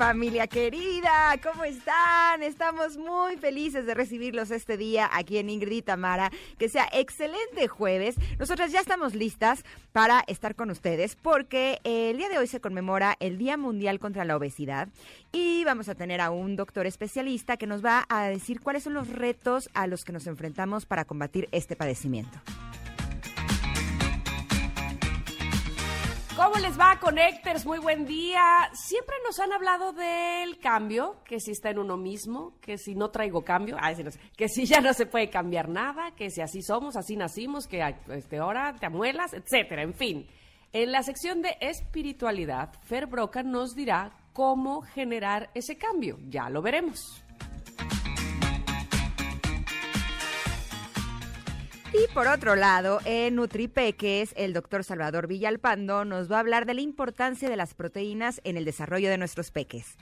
familia querida, ¿cómo están? Estamos muy felices de recibirlos este día aquí en Ingrid y Tamara. Que sea excelente jueves. Nosotras ya estamos listas para estar con ustedes porque el día de hoy se conmemora el Día Mundial contra la Obesidad y vamos a tener a un doctor especialista que nos va a decir cuáles son los retos a los que nos enfrentamos para combatir este padecimiento. ¿Cómo les va, Connectors? Muy buen día. Siempre nos han hablado del cambio, que si está en uno mismo, que si no traigo cambio, que si ya no se puede cambiar nada, que si así somos, así nacimos, que este, ahora te amuelas, etcétera, en fin. En la sección de espiritualidad, Fer Broca nos dirá cómo generar ese cambio. Ya lo veremos. Y por otro lado, en Nutripeques, el doctor Salvador Villalpando nos va a hablar de la importancia de las proteínas en el desarrollo de nuestros peques.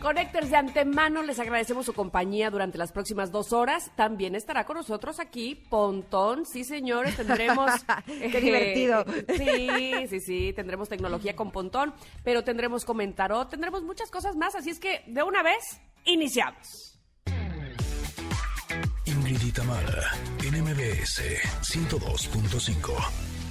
Connectors de antemano, les agradecemos su compañía durante las próximas dos horas. También estará con nosotros aquí Pontón. Sí, señores, tendremos. Qué divertido. Sí, sí, sí, tendremos tecnología con Pontón, pero tendremos comentaró, tendremos muchas cosas más. Así es que, de una vez, iniciamos. Ingrid y Tamara, NMBS 102.5.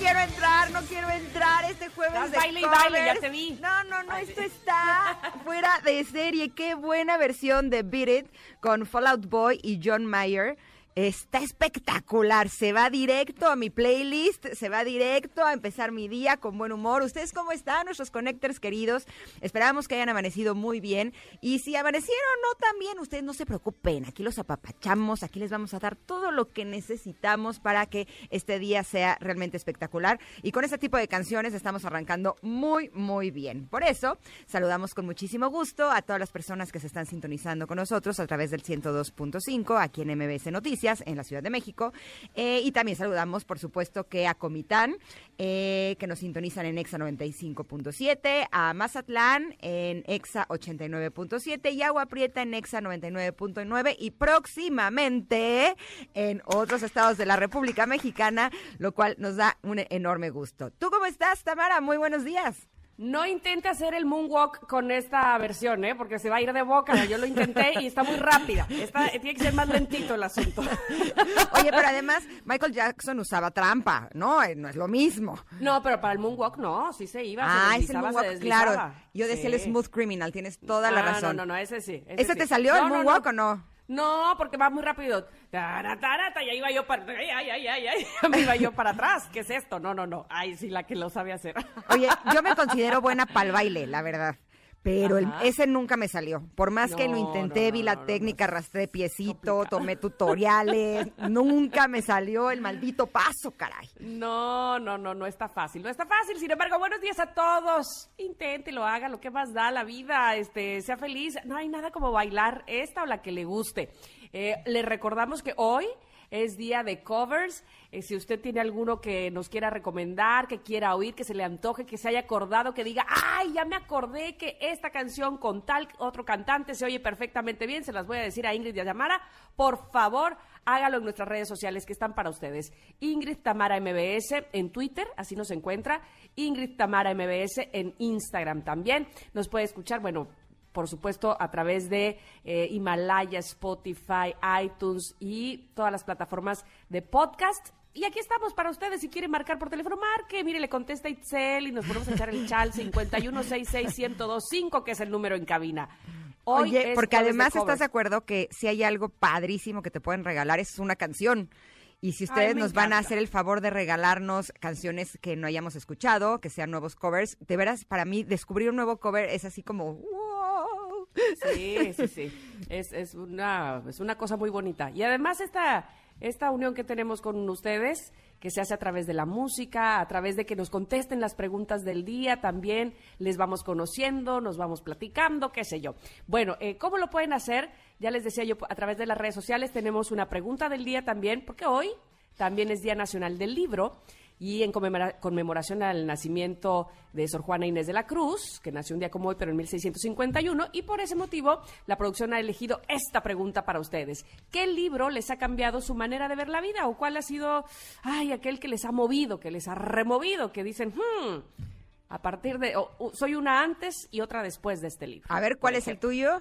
quiero entrar, no quiero entrar este jueves de baile y baile, ya te vi. No, no, no, esto está fuera de serie. Qué buena versión de Beat It con Fallout Boy y John Mayer. Está espectacular, se va directo a mi playlist, se va directo a empezar mi día con buen humor. ¿Ustedes cómo están, nuestros connectors queridos? Esperamos que hayan amanecido muy bien. Y si amanecieron no tan bien, ustedes no se preocupen, aquí los apapachamos, aquí les vamos a dar todo lo que necesitamos para que este día sea realmente espectacular. Y con este tipo de canciones estamos arrancando muy, muy bien. Por eso, saludamos con muchísimo gusto a todas las personas que se están sintonizando con nosotros a través del 102.5 aquí en MBS Noticias en la Ciudad de México. Eh, y también saludamos, por supuesto, que a Comitán, eh, que nos sintonizan en EXA 95.7, a Mazatlán en EXA 89.7 y Agua Prieta en EXA 99.9 y próximamente en otros estados de la República Mexicana, lo cual nos da un enorme gusto. ¿Tú cómo estás, Tamara? Muy buenos días. No intente hacer el moonwalk con esta versión, ¿eh? Porque se va a ir de boca. Yo lo intenté y está muy rápida. Esta, tiene que ser más lentito el asunto. Oye, pero además Michael Jackson usaba trampa, ¿no? Eh, No es lo mismo. No, pero para el moonwalk no, sí se iba. Ah, se es el moonwalk, se claro. Yo decía el smooth criminal, tienes toda la Ah, razón. No, no, no, ese sí. ¿Ese sí. te salió el no, moonwalk no. o no? No, porque va muy rápido. Tara, tarata, y ahí iba yo para... Ay, ay, ay, ay, ay. Me iba yo para atrás. ¿Qué es esto? No, no, no. Ay, sí, la que lo sabe hacer. Oye, yo me considero buena para el baile, la verdad. Pero el- ese nunca me salió. Por más que lo intenté, no, vi la técnica, arrastré piecito, tomé tutoriales, nunca me salió el maldito paso, caray. No, no, no, no está fácil, no está fácil. Sin embargo, buenos días a todos. Inténtelo, haga lo que más da la vida, este, sea feliz. No hay nada como bailar esta o la que le guste. Eh, le recordamos que hoy es día de covers. Eh, si usted tiene alguno que nos quiera recomendar, que quiera oír, que se le antoje, que se haya acordado, que diga, ay, ya me acordé que esta canción con tal otro cantante se oye perfectamente bien, se las voy a decir a Ingrid y a Tamara, por favor, hágalo en nuestras redes sociales que están para ustedes. Ingrid Tamara MBS en Twitter, así nos encuentra. Ingrid Tamara MBS en Instagram también. Nos puede escuchar, bueno, por supuesto, a través de eh, Himalaya, Spotify, iTunes y todas las plataformas de podcast. Y aquí estamos para ustedes. Si quieren marcar por teléfono, marque. Mire, le contesta Itzel y nos ponemos a echar el chal 5166125, que es el número en cabina. Hoy Oye, porque además covers. estás de acuerdo que si hay algo padrísimo que te pueden regalar, es una canción. Y si ustedes nos van a hacer el favor de regalarnos canciones que no hayamos escuchado, que sean nuevos covers, de veras, para mí, descubrir un nuevo cover es así como, wow. Sí, sí, sí. Es, es, una, es una cosa muy bonita. Y además esta, esta unión que tenemos con ustedes, que se hace a través de la música, a través de que nos contesten las preguntas del día, también les vamos conociendo, nos vamos platicando, qué sé yo. Bueno, eh, ¿cómo lo pueden hacer? Ya les decía yo, a través de las redes sociales tenemos una pregunta del día también, porque hoy también es Día Nacional del Libro y en conmemora- conmemoración al nacimiento de Sor Juana Inés de la Cruz, que nació un día como hoy, pero en 1651, y por ese motivo la producción ha elegido esta pregunta para ustedes. ¿Qué libro les ha cambiado su manera de ver la vida? ¿O cuál ha sido, ay, aquel que les ha movido, que les ha removido, que dicen, hmm, a partir de, o- o soy una antes y otra después de este libro? A ver, ¿cuál es el tuyo?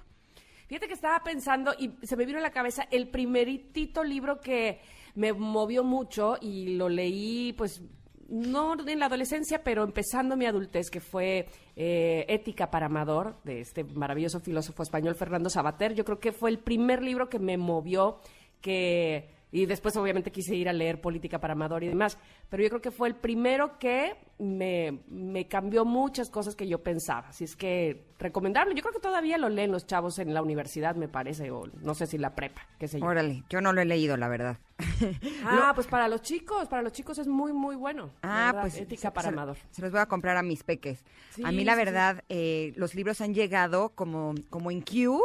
Fíjate que estaba pensando y se me vino a la cabeza el primeritito libro que me movió mucho y lo leí, pues, no en la adolescencia, pero empezando mi adultez, que fue eh, Ética para Amador, de este maravilloso filósofo español Fernando Sabater. Yo creo que fue el primer libro que me movió, que... Y después obviamente quise ir a leer Política para Amador y demás, pero yo creo que fue el primero que me, me cambió muchas cosas que yo pensaba. Así es que recomendarlo. Yo creo que todavía lo leen los chavos en la universidad, me parece, o no sé si la prepa, qué sé yo. Órale, yo no lo he leído, la verdad. Ah, pues para los chicos, para los chicos es muy, muy bueno. Ah, pues Ética se- para se, Amador. se los voy a comprar a mis peques. Sí, a mí la sí. verdad, eh, los libros han llegado como, como en queue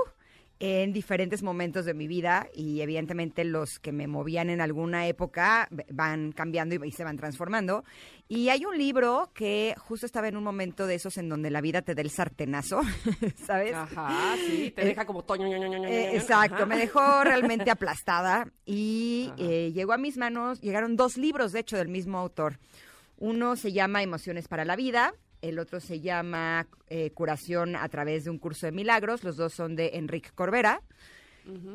en diferentes momentos de mi vida y evidentemente los que me movían en alguna época van cambiando y, se van transformando. Y hay un libro que justo estaba en un momento de esos en donde la vida te da el sartenazo, ¿sabes? Ajá, sí, te Eh, deja como toño. ño, ño, ño, ño, Eh, exacto, Ajá. me dejó realmente aplastada y eh, llegó a mis manos, llegaron dos libros, de hecho, del mismo autor. Uno se llama Emociones para la Vida, el otro se llama eh, Curación a través de un curso de milagros, los dos son de Enrique Corbera.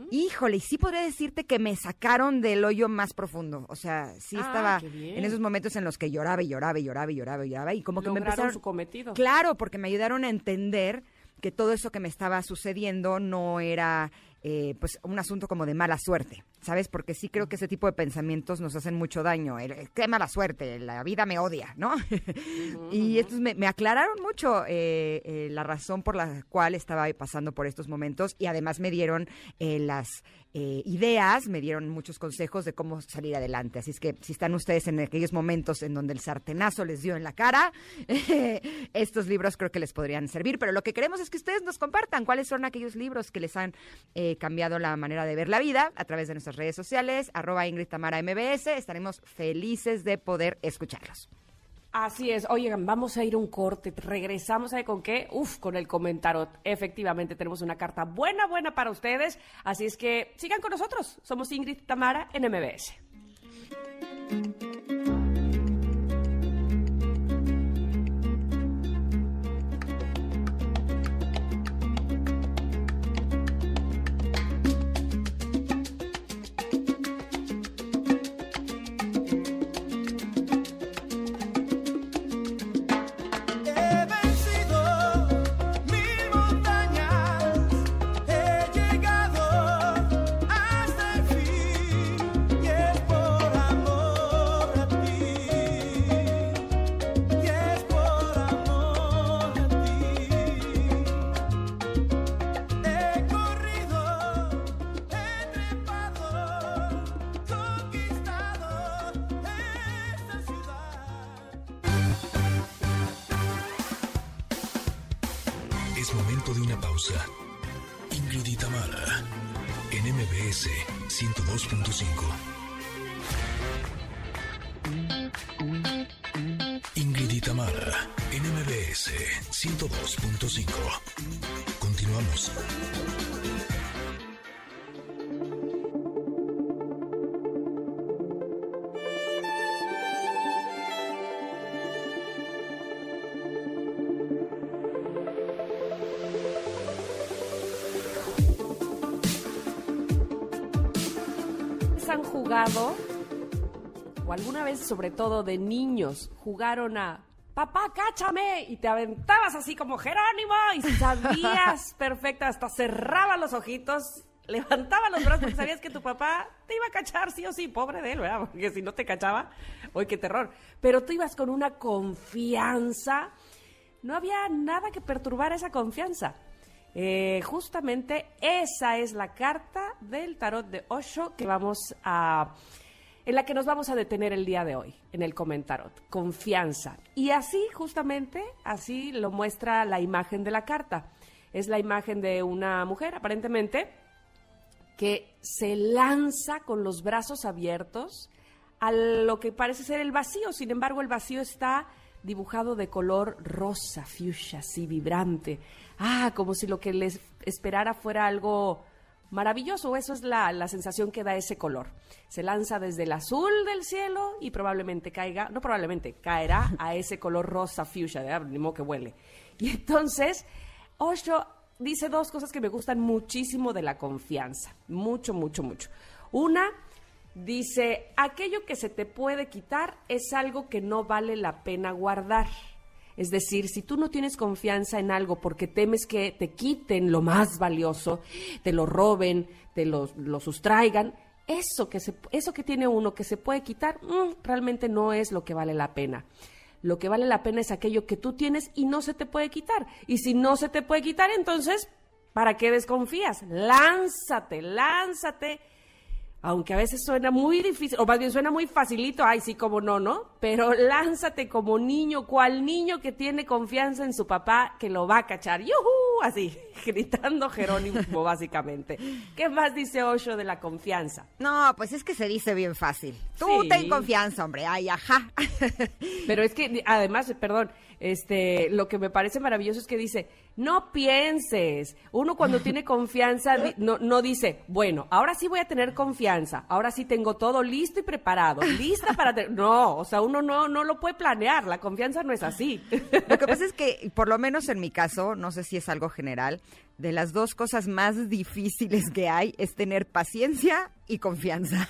Híjole, y sí podría decirte que me sacaron del hoyo más profundo. O sea, sí Ah, estaba en esos momentos en los que lloraba y lloraba y lloraba y lloraba y lloraba y como que me empezaron su cometido. Claro, porque me ayudaron a entender que todo eso que me estaba sucediendo no era eh, pues un asunto como de mala suerte, ¿sabes? Porque sí creo que ese tipo de pensamientos nos hacen mucho daño. El, el, qué mala suerte, la vida me odia, ¿no? y estos me, me aclararon mucho eh, eh, la razón por la cual estaba pasando por estos momentos y además me dieron eh, las ideas, me dieron muchos consejos de cómo salir adelante. Así es que si están ustedes en aquellos momentos en donde el sartenazo les dio en la cara, estos libros creo que les podrían servir. Pero lo que queremos es que ustedes nos compartan cuáles son aquellos libros que les han eh, cambiado la manera de ver la vida a través de nuestras redes sociales, arroba Ingrid Tamara MBS. Estaremos felices de poder escucharlos. Así es. Oigan, vamos a ir a un corte. Regresamos ahí con qué? Uf, con el comentario. Efectivamente, tenemos una carta buena, buena para ustedes. Así es que sigan con nosotros. Somos Ingrid Tamara en MBS. Sobre todo de niños, jugaron a papá, cáchame, y te aventabas así como Jerónimo, y sabías perfecto, hasta cerraba los ojitos, levantaba los brazos porque sabías que tu papá te iba a cachar sí o sí, pobre de él, ¿verdad? Porque si no te cachaba, uy, qué terror. Pero tú ibas con una confianza, no había nada que perturbar esa confianza. Eh, justamente esa es la carta del tarot de Osho que vamos a en la que nos vamos a detener el día de hoy en el comentarot, confianza. Y así justamente así lo muestra la imagen de la carta. Es la imagen de una mujer aparentemente que se lanza con los brazos abiertos a lo que parece ser el vacío. Sin embargo, el vacío está dibujado de color rosa, fuchsia, así vibrante. Ah, como si lo que les esperara fuera algo maravilloso. Eso es la, la, sensación que da ese color. Se lanza desde el azul del cielo y probablemente caiga, no probablemente, caerá a ese color rosa fuchsia, de ni modo que huele. Y entonces, Osho dice dos cosas que me gustan muchísimo de la confianza. Mucho, mucho, mucho. Una, dice, aquello que se te puede quitar es algo que no vale la pena guardar. Es decir, si tú no tienes confianza en algo porque temes que te quiten lo más valioso, te lo roben, te lo, sustraigan, eso que, eso que tiene uno que se puede quitar, mmm, realmente no es lo que vale la pena. Lo que vale la pena es aquello que tú tienes y no se te puede quitar. Y si no se te puede quitar, entonces, ¿para qué desconfías? Lánzate, lánzate aunque a veces suena muy difícil, o más bien suena muy facilito, ay, sí, como no, ¿no? Pero lánzate como niño, cual niño que tiene confianza en su papá que lo va a cachar, ¡yuhu! Así, gritando Jerónimo, básicamente. ¿Qué más dice Osho de la confianza? No, pues es que se dice bien fácil. Tú Sí. ten confianza, hombre, ay, ajá. Pero es que, además, perdón, este, lo que me parece maravilloso es que dice, no pienses. Uno cuando tiene confianza no, no dice, bueno, ahora sí voy a tener confianza, ahora sí tengo todo listo y preparado, lista para... te-". No, o sea, uno no, no lo puede planear, la confianza no es así. Lo que pasa es que, por lo menos en mi caso, no sé si es algo general, de las dos cosas más difíciles que hay es tener paciencia y confianza.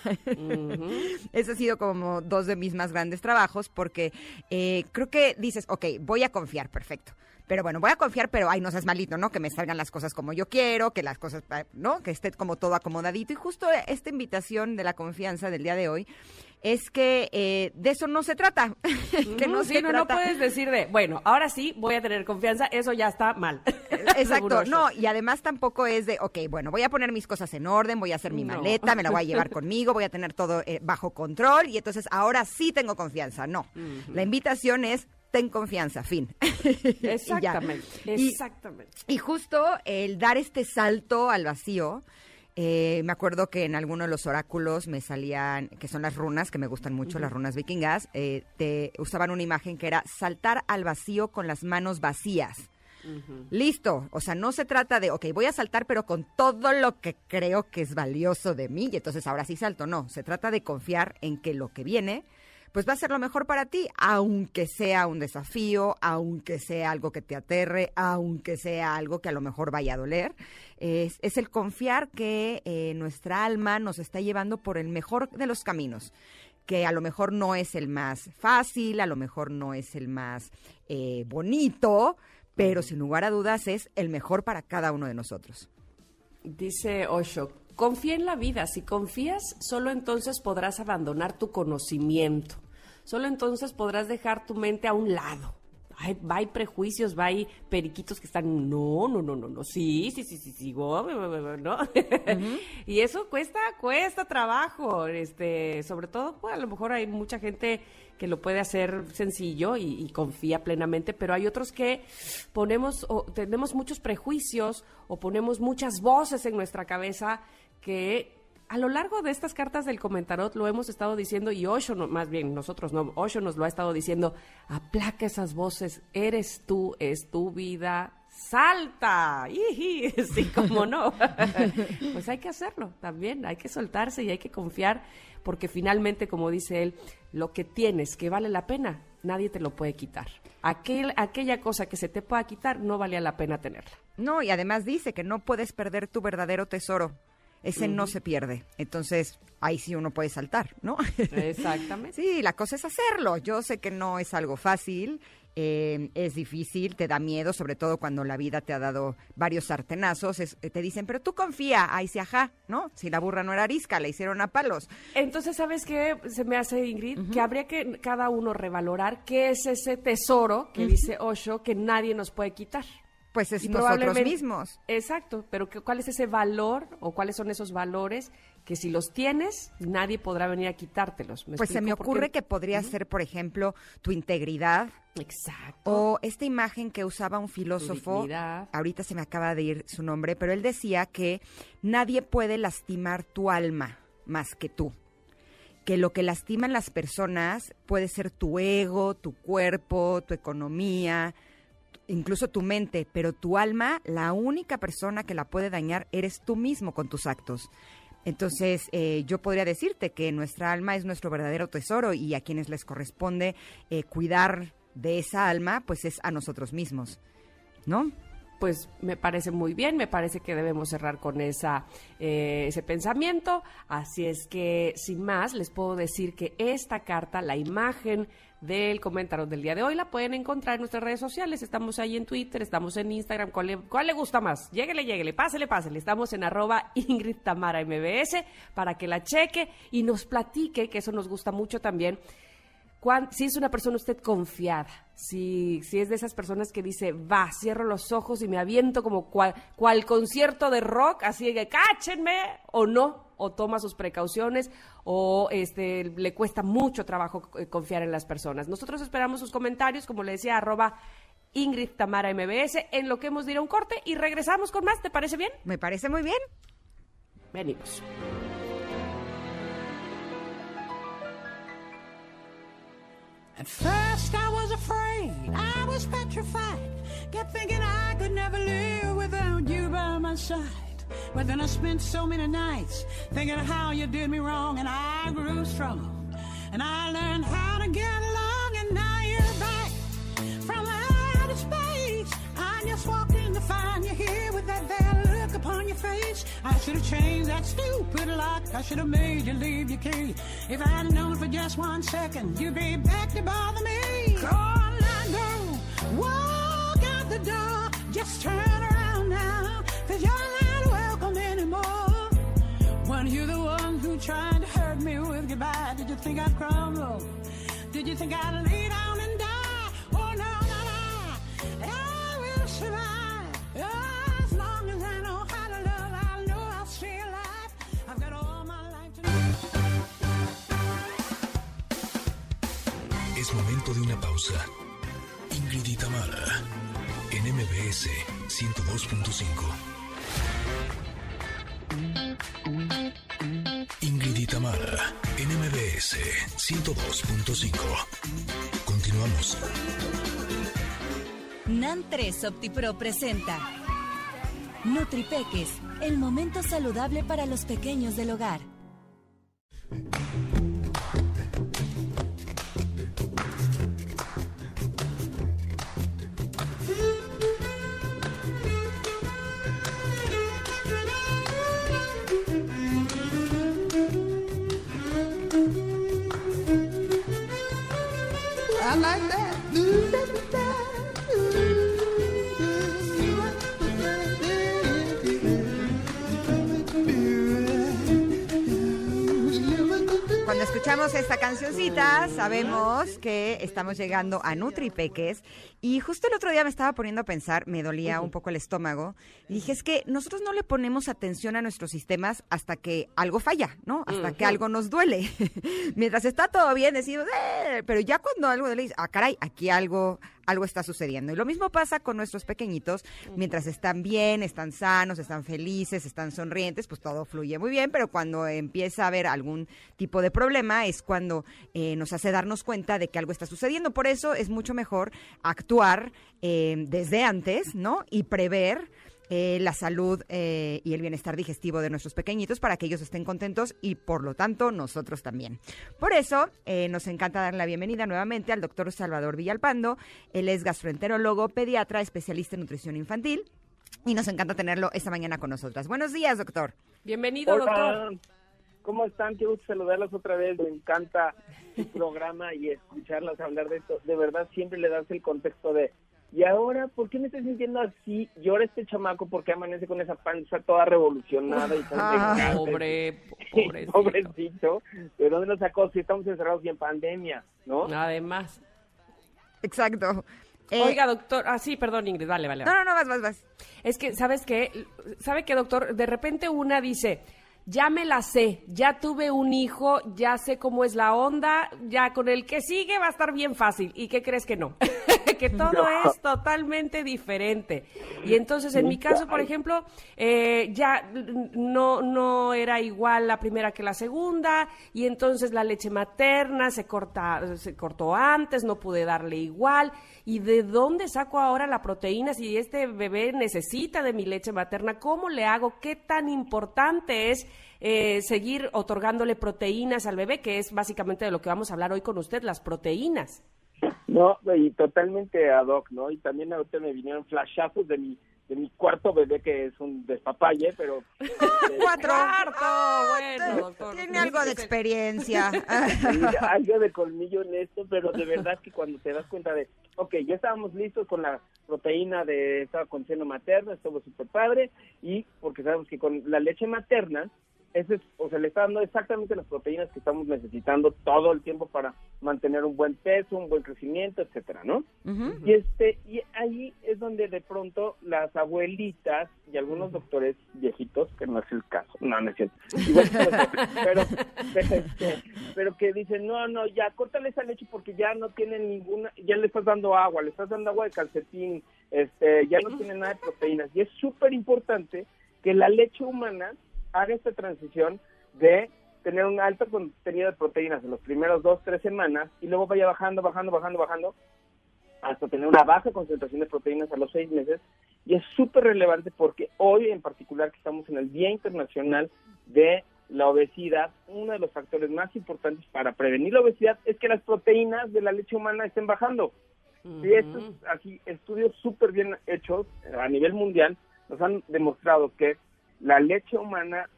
Ese ha sido como dos de mis más grandes trabajos porque eh, creo que dices, ok, voy a confiar, perfecto. Pero bueno, voy a confiar, pero ay, no seas malito, ¿no? Que me salgan las cosas como yo quiero, que las cosas, ¿no? Que esté como todo acomodadito. Y justo esta invitación de la confianza del día de hoy es que eh, de eso no se trata. que no sí, se no, no trata. puedes decir de, bueno, ahora sí voy a tener confianza, eso ya está mal. Exacto, no, y además tampoco es de, ok, bueno, voy a poner mis cosas en orden, voy a hacer mi No. maleta, me la voy a llevar conmigo, voy a tener todo eh, bajo control y entonces ahora sí tengo confianza. No, la invitación es, ten confianza, fin. Exactamente, Y- exactamente. y justo el dar este salto al vacío, eh, me acuerdo que en alguno de los oráculos me salían, que son las runas, que me gustan mucho, las runas vikingas, eh, te usaban una imagen que era saltar al vacío con las manos vacías. Listo, o sea, no se trata de, ok, voy a saltar, pero con todo lo que creo que es valioso de mí, y entonces ahora sí salto. No, se trata de confiar en que lo que viene, pues va a ser lo mejor para ti, aunque sea un desafío, aunque sea algo que te aterre, aunque sea algo que a lo mejor vaya a doler. Es, es el confiar que eh, nuestra alma nos está llevando por el mejor de los caminos que a lo mejor no es el más fácil, a lo mejor no es el más eh, bonito, pero sin lugar a dudas es el mejor para cada uno de nosotros. Dice Osho, confía en la vida. Si confías, solo entonces podrás abandonar tu conocimiento. Solo entonces podrás dejar tu mente a un lado. Hay, va, hay prejuicios, va, hay periquitos que están, no, no, no, no, no, sí, sí, sí, sí, sí, go, go, go, go", ¿no? y eso cuesta, cuesta trabajo, este, sobre todo, pues, a lo mejor hay mucha gente que lo puede hacer sencillo y, y confía plenamente, pero hay otros que ponemos, o tenemos muchos prejuicios o ponemos muchas voces en nuestra cabeza que a lo largo de estas cartas del comentarot lo hemos estado diciendo y Osho, no, más bien nosotros no, Osho nos lo ha estado diciendo, aplaca esas voces, eres tú, es tu vida, salta, ¡Iji! sí, como no, pues hay que hacerlo también, hay que soltarse y hay que confiar porque finalmente, como dice él, lo que tienes que vale la pena, nadie te lo puede quitar. Aquel, aquella cosa que se te pueda quitar, no valía la pena tenerla. No, y además dice que no puedes perder tu verdadero tesoro. Ese no se pierde. Entonces, ahí sí uno puede saltar, ¿no? Exactamente. Sí, la cosa es hacerlo. Yo sé que no es algo fácil, eh, es difícil, te da miedo, sobre todo cuando la vida te ha dado varios sartenazos. es- te dicen, pero tú confía, ahí sí, ajá, ¿no? Si la burra no era arisca, la hicieron a palos. Entonces, ¿sabes qué se me hace, Ingrid? Que habría que cada uno revalorar qué es ese tesoro que dice Osho que nadie nos puede quitar. Pues es Y nosotros mismos. Exacto, pero ¿cuál es ese valor o cuáles son esos valores que si los tienes, nadie podrá venir a quitártelos? Pues se me ocurre que podría ser, por ejemplo, tu integridad, Exacto. O esta imagen que usaba un filósofo, ahorita se me acaba de ir su nombre, pero él decía que nadie puede lastimar tu alma más que tú. Que lo que lastiman las personas puede ser tu ego, tu cuerpo, tu economía, incluso tu mente, pero tu alma, la única persona que la puede dañar eres tú mismo con tus actos. Entonces, eh, yo podría decirte que nuestra alma es nuestro verdadero tesoro y a quienes les corresponde eh, cuidar de esa alma, pues es a nosotros mismos, ¿no? pues me parece muy bien, me parece que debemos cerrar con esa, eh, ese pensamiento. Así es que, sin más, les puedo decir que esta carta, la imagen del comentario del día de hoy, la pueden encontrar en nuestras redes sociales. Estamos ahí en Twitter, estamos en Instagram. ¿Cuál le, cuál le gusta más? Lléguele, lléguele, pásele, pásele. Estamos en arroba Ingrid Tamara MBS para que la cheque y nos platique, que eso nos gusta mucho también cuán- si es una persona usted confiada, si, si es de esas personas que dice, va, cierro los ojos y me aviento como cual, cual concierto de rock, así que cáchenme, o no, o toma sus precauciones, o este le cuesta mucho trabajo eh, confiar en las personas. Nosotros esperamos sus comentarios, como le decía, arroba Ingrid Tamara MBS, en lo que hemos de ir a un corte y regresamos con más, ¿te parece bien? Me parece muy bien. Venimos. At first I was afraid, I was petrified. Kept thinking I could never live without you by my side. But then I spent so many nights thinking how you did me wrong, and I grew strong. And I learned how to get along, and now you're back from outer space. I just walked in to find you here I should have changed that stupid lock. I should have made you leave your key. If I'd known for just one second, you'd be back to bother me. Now. Walk out the door. Just turn around now. Cause you're not welcome anymore. When you're the one who tried to hurt me with goodbye, did you think I'd crumble? Did you think I'd lay down and die? Oh no, no, no. I will survive. De una pausa. Ingrid y Tamara, en MBS 102.5. Ingrid y Tamara, en MBS 102.5. Continuamos. NAN 3 OptiPro presenta NutriPeques, el momento saludable para los pequeños del hogar. Escuchamos esta cancioncita, sabemos que estamos llegando a Nutripeques. Y justo el otro día me estaba poniendo a pensar, me dolía un poco el estómago. Y dije, es que nosotros no le ponemos atención a nuestros sistemas hasta que algo falla, ¿no? Hasta que algo nos duele. Mientras está todo bien, decimos, "Eh", pero ya cuando algo duele, ah, caray, aquí algo, algo está sucediendo. Y lo mismo pasa con nuestros pequeñitos, mientras están bien, están sanos, están felices, están sonrientes, pues todo fluye muy bien, pero cuando empieza a haber algún tipo de problema es cuando eh, nos hace darnos cuenta de que algo está sucediendo. Por eso es mucho mejor actuar eh, desde antes, ¿no? Y prever eh, la salud eh, y el bienestar digestivo de nuestros pequeñitos para que ellos estén contentos y por lo tanto nosotros también. Por eso eh, nos encanta dar la bienvenida nuevamente al doctor Salvador Villalpando. Él es gastroenterólogo, pediatra, especialista en nutrición infantil y nos encanta tenerlo esta mañana con nosotras. Buenos días, doctor. Bienvenido, Hola, doctor. ¿cómo están? Qué gusto saludarlas otra vez. Me encanta su programa y escucharlas hablar de esto. De verdad, siempre le das el contexto de, ¿y ahora por qué me estoy sintiendo así? Y ahora este chamaco, ¿por qué amanece con esa panza toda revolucionada y tan Ah? Pobre, pobrecito. Pobrecito. ¿De dónde lo sacó? Si estamos encerrados y en pandemia, ¿no? Además. Exacto. Eh, Oiga, doctor. Ah, sí, perdón, Ingrid. Vale, vale. No, no, no, vas, vas, vas. Es que, ¿sabes qué? ¿Sabe qué, doctor? De repente una dice, ya me la sé, ya tuve un hijo, ya sé cómo es la onda, ya con el que sigue va a estar bien fácil. ¿Y qué crees que no? que todo No. es totalmente diferente. Y entonces, en mi caso, por ejemplo, eh, ya no, no era igual la primera que la segunda, y entonces la leche materna se, corta, se cortó antes, no pude darle igual. ¿Y de dónde saco ahora la proteína si este bebé necesita de mi leche materna? ¿Cómo le hago? ¿Qué tan importante es eh, seguir otorgándole proteínas al bebé? Que es básicamente de lo que vamos a hablar hoy con usted, las proteínas. No, y totalmente ad hoc, ¿no? Y también ahorita me vinieron flashazos de mi de mi cuarto bebé que es un despapalle, pero eh, Cuatro. Cuarto, Ah, bueno. Tiene algo de experiencia. sí, algo de colmillo en esto, pero de verdad que cuando te das cuenta de, ok, ya estábamos listos con la proteína de, estaba con seno materno, estuvo súper padre, y porque sabemos que con la leche materna, ese es, o sea, le está dando exactamente las proteínas que estamos necesitando todo el tiempo para mantener un buen peso, un buen crecimiento, etcétera, ¿no? Y este y ahí es donde de pronto las abuelitas y algunos doctores viejitos, que no es el caso, no, no es cierto, igual que los hombres, pero, pero, pero que dicen, no, no, ya, córtale esa leche porque ya no tiene ninguna, ya le estás dando agua, le estás dando agua de calcetín, este, ya no tiene nada de proteínas. Y es súper importante que la leche humana haga esta transición de tener un alto contenido de proteínas en los primeros dos, tres semanas y luego vaya bajando, bajando, bajando, bajando hasta tener una baja concentración de proteínas a los seis meses. Y es súper relevante porque hoy en particular que estamos en el Día Internacional de la Obesidad, uno de los factores más importantes para prevenir la obesidad es que las proteínas de la leche humana estén bajando. Y estos aquí estudios súper bien hechos a nivel mundial nos han demostrado que la leche humana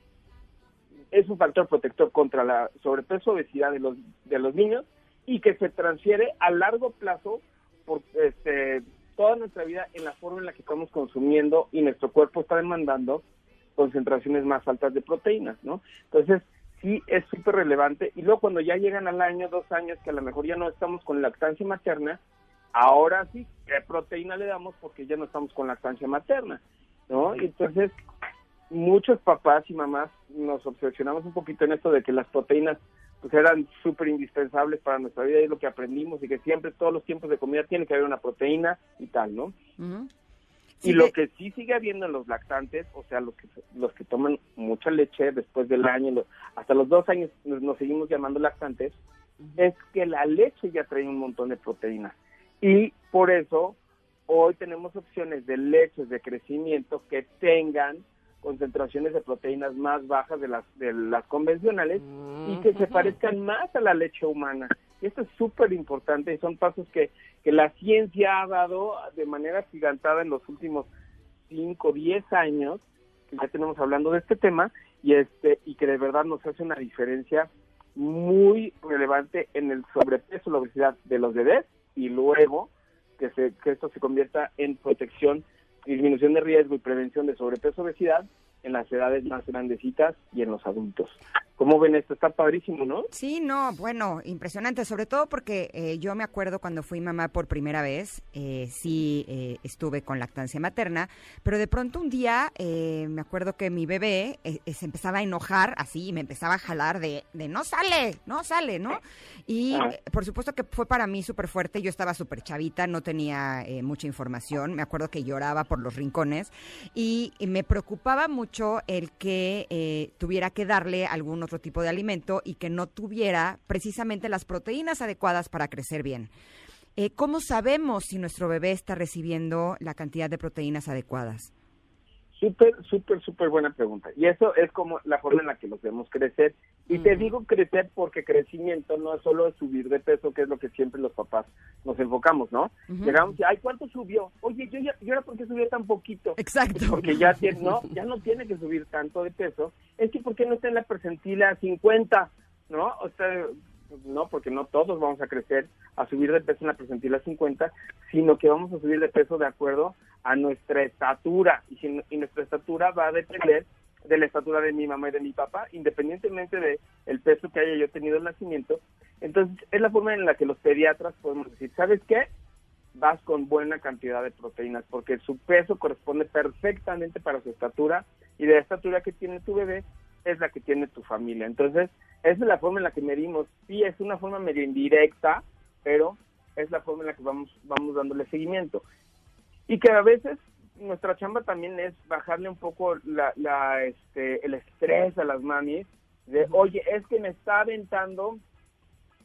es un factor protector contra la sobrepeso obesidad de los de los niños y que se transfiere a largo plazo por este toda nuestra vida en la forma en la que estamos consumiendo y nuestro cuerpo está demandando concentraciones más altas de proteínas, ¿no? Entonces, sí es súper relevante. Y luego cuando ya llegan al año, dos años, que a lo mejor ya no estamos con lactancia materna, ahora sí, ¿qué proteína le damos? Porque ya no estamos con lactancia materna, ¿no? Y entonces, muchos papás y mamás nos obsesionamos un poquito en esto de que las proteínas pues eran súper indispensables para nuestra vida y es lo que aprendimos y que siempre, todos los tiempos de comida tiene que haber una proteína y tal, ¿no? Y Sí, lo que- sí sigue habiendo en los lactantes, o sea, los que los que toman mucha leche después del año, hasta los dos años nos, nos seguimos llamando lactantes, es que la leche ya trae un montón de proteínas. Y por eso hoy tenemos opciones de leches de crecimiento que tengan concentraciones de proteínas más bajas de las de las convencionales y que se parezcan más a la leche humana. Y esto es súper importante y son pasos que, que la ciencia ha dado de manera gigantada en los últimos 5, 10 años, que ya tenemos hablando de este tema, y este y que de verdad nos hace una diferencia muy relevante en el sobrepeso, la obesidad de los bebés y luego que, se, que esto se convierta en protección, disminución de riesgo y prevención de sobrepeso, obesidad en las edades más grandecitas y en los adultos. ¿Cómo ven esto? Está padrísimo, ¿no? Sí, no, bueno, impresionante, sobre todo porque eh, yo me acuerdo cuando fui mamá por primera vez, eh, sí eh, estuve con lactancia materna, pero de pronto un día eh, me acuerdo que mi bebé se empezaba a enojar así y me empezaba a jalar de, de no sale, no sale, ¿no? Y Ah. por supuesto que fue para mí súper fuerte, yo estaba súper chavita, no tenía mucha información, me acuerdo que lloraba por los rincones y, y me preocupaba mucho el que tuviera que darle algún otro tipo de alimento y que no tuviera precisamente las proteínas adecuadas para crecer bien. Eh, ¿Cómo sabemos si nuestro bebé está recibiendo la cantidad de proteínas adecuadas? Súper, súper, súper buena pregunta. Y eso es como la forma en la que los vemos crecer. Y te digo crecer porque crecimiento no es solo subir de peso, que es lo que siempre los papás nos enfocamos, ¿no? Llegamos y, ay, ¿cuánto subió? Oye, yo ya, yo era porque subió tan poquito. Exacto. Porque ya tiene, no, ya no tiene que subir tanto de peso. Es que ¿por qué no está en la percentila 50? ¿No? O sea, no, porque no todos vamos a crecer a subir de peso en la percentila 50, sino que vamos a subir de peso de acuerdo a nuestra estatura. Y, si- y nuestra estatura va a depender de la estatura de mi mamá y de mi papá, independientemente de el peso que haya yo tenido al nacimiento. Entonces, es la forma en la que los pediatras podemos decir, ¿sabes qué? Vas con buena cantidad de proteínas, porque su peso corresponde perfectamente para su estatura, y de la estatura que tiene tu bebé es la que tiene tu familia. Entonces, esa es la forma en la que medimos. Sí, es una forma medio indirecta, pero es la forma en la que vamos, vamos dándole seguimiento. Y que a veces nuestra chamba también es bajarle un poco la, la, este, el estrés a las mamis de, oye, es que me está aventando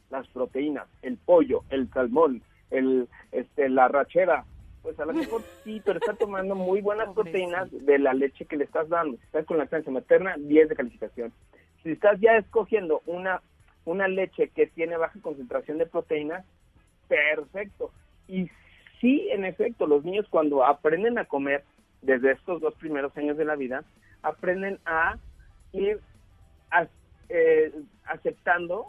las proteínas, el pollo, el salmón, el, este, la rachera. Pues a lo mejor sí, pero está tomando muy buenas proteínas de la leche que le estás dando. Si estás con lactancia materna, 10 de calificación. Si estás ya escogiendo una, una leche que tiene baja concentración de proteínas, perfecto. Y sí, en efecto, los niños cuando aprenden a comer desde estos dos primeros años de la vida, aprenden a ir eh, aceptando,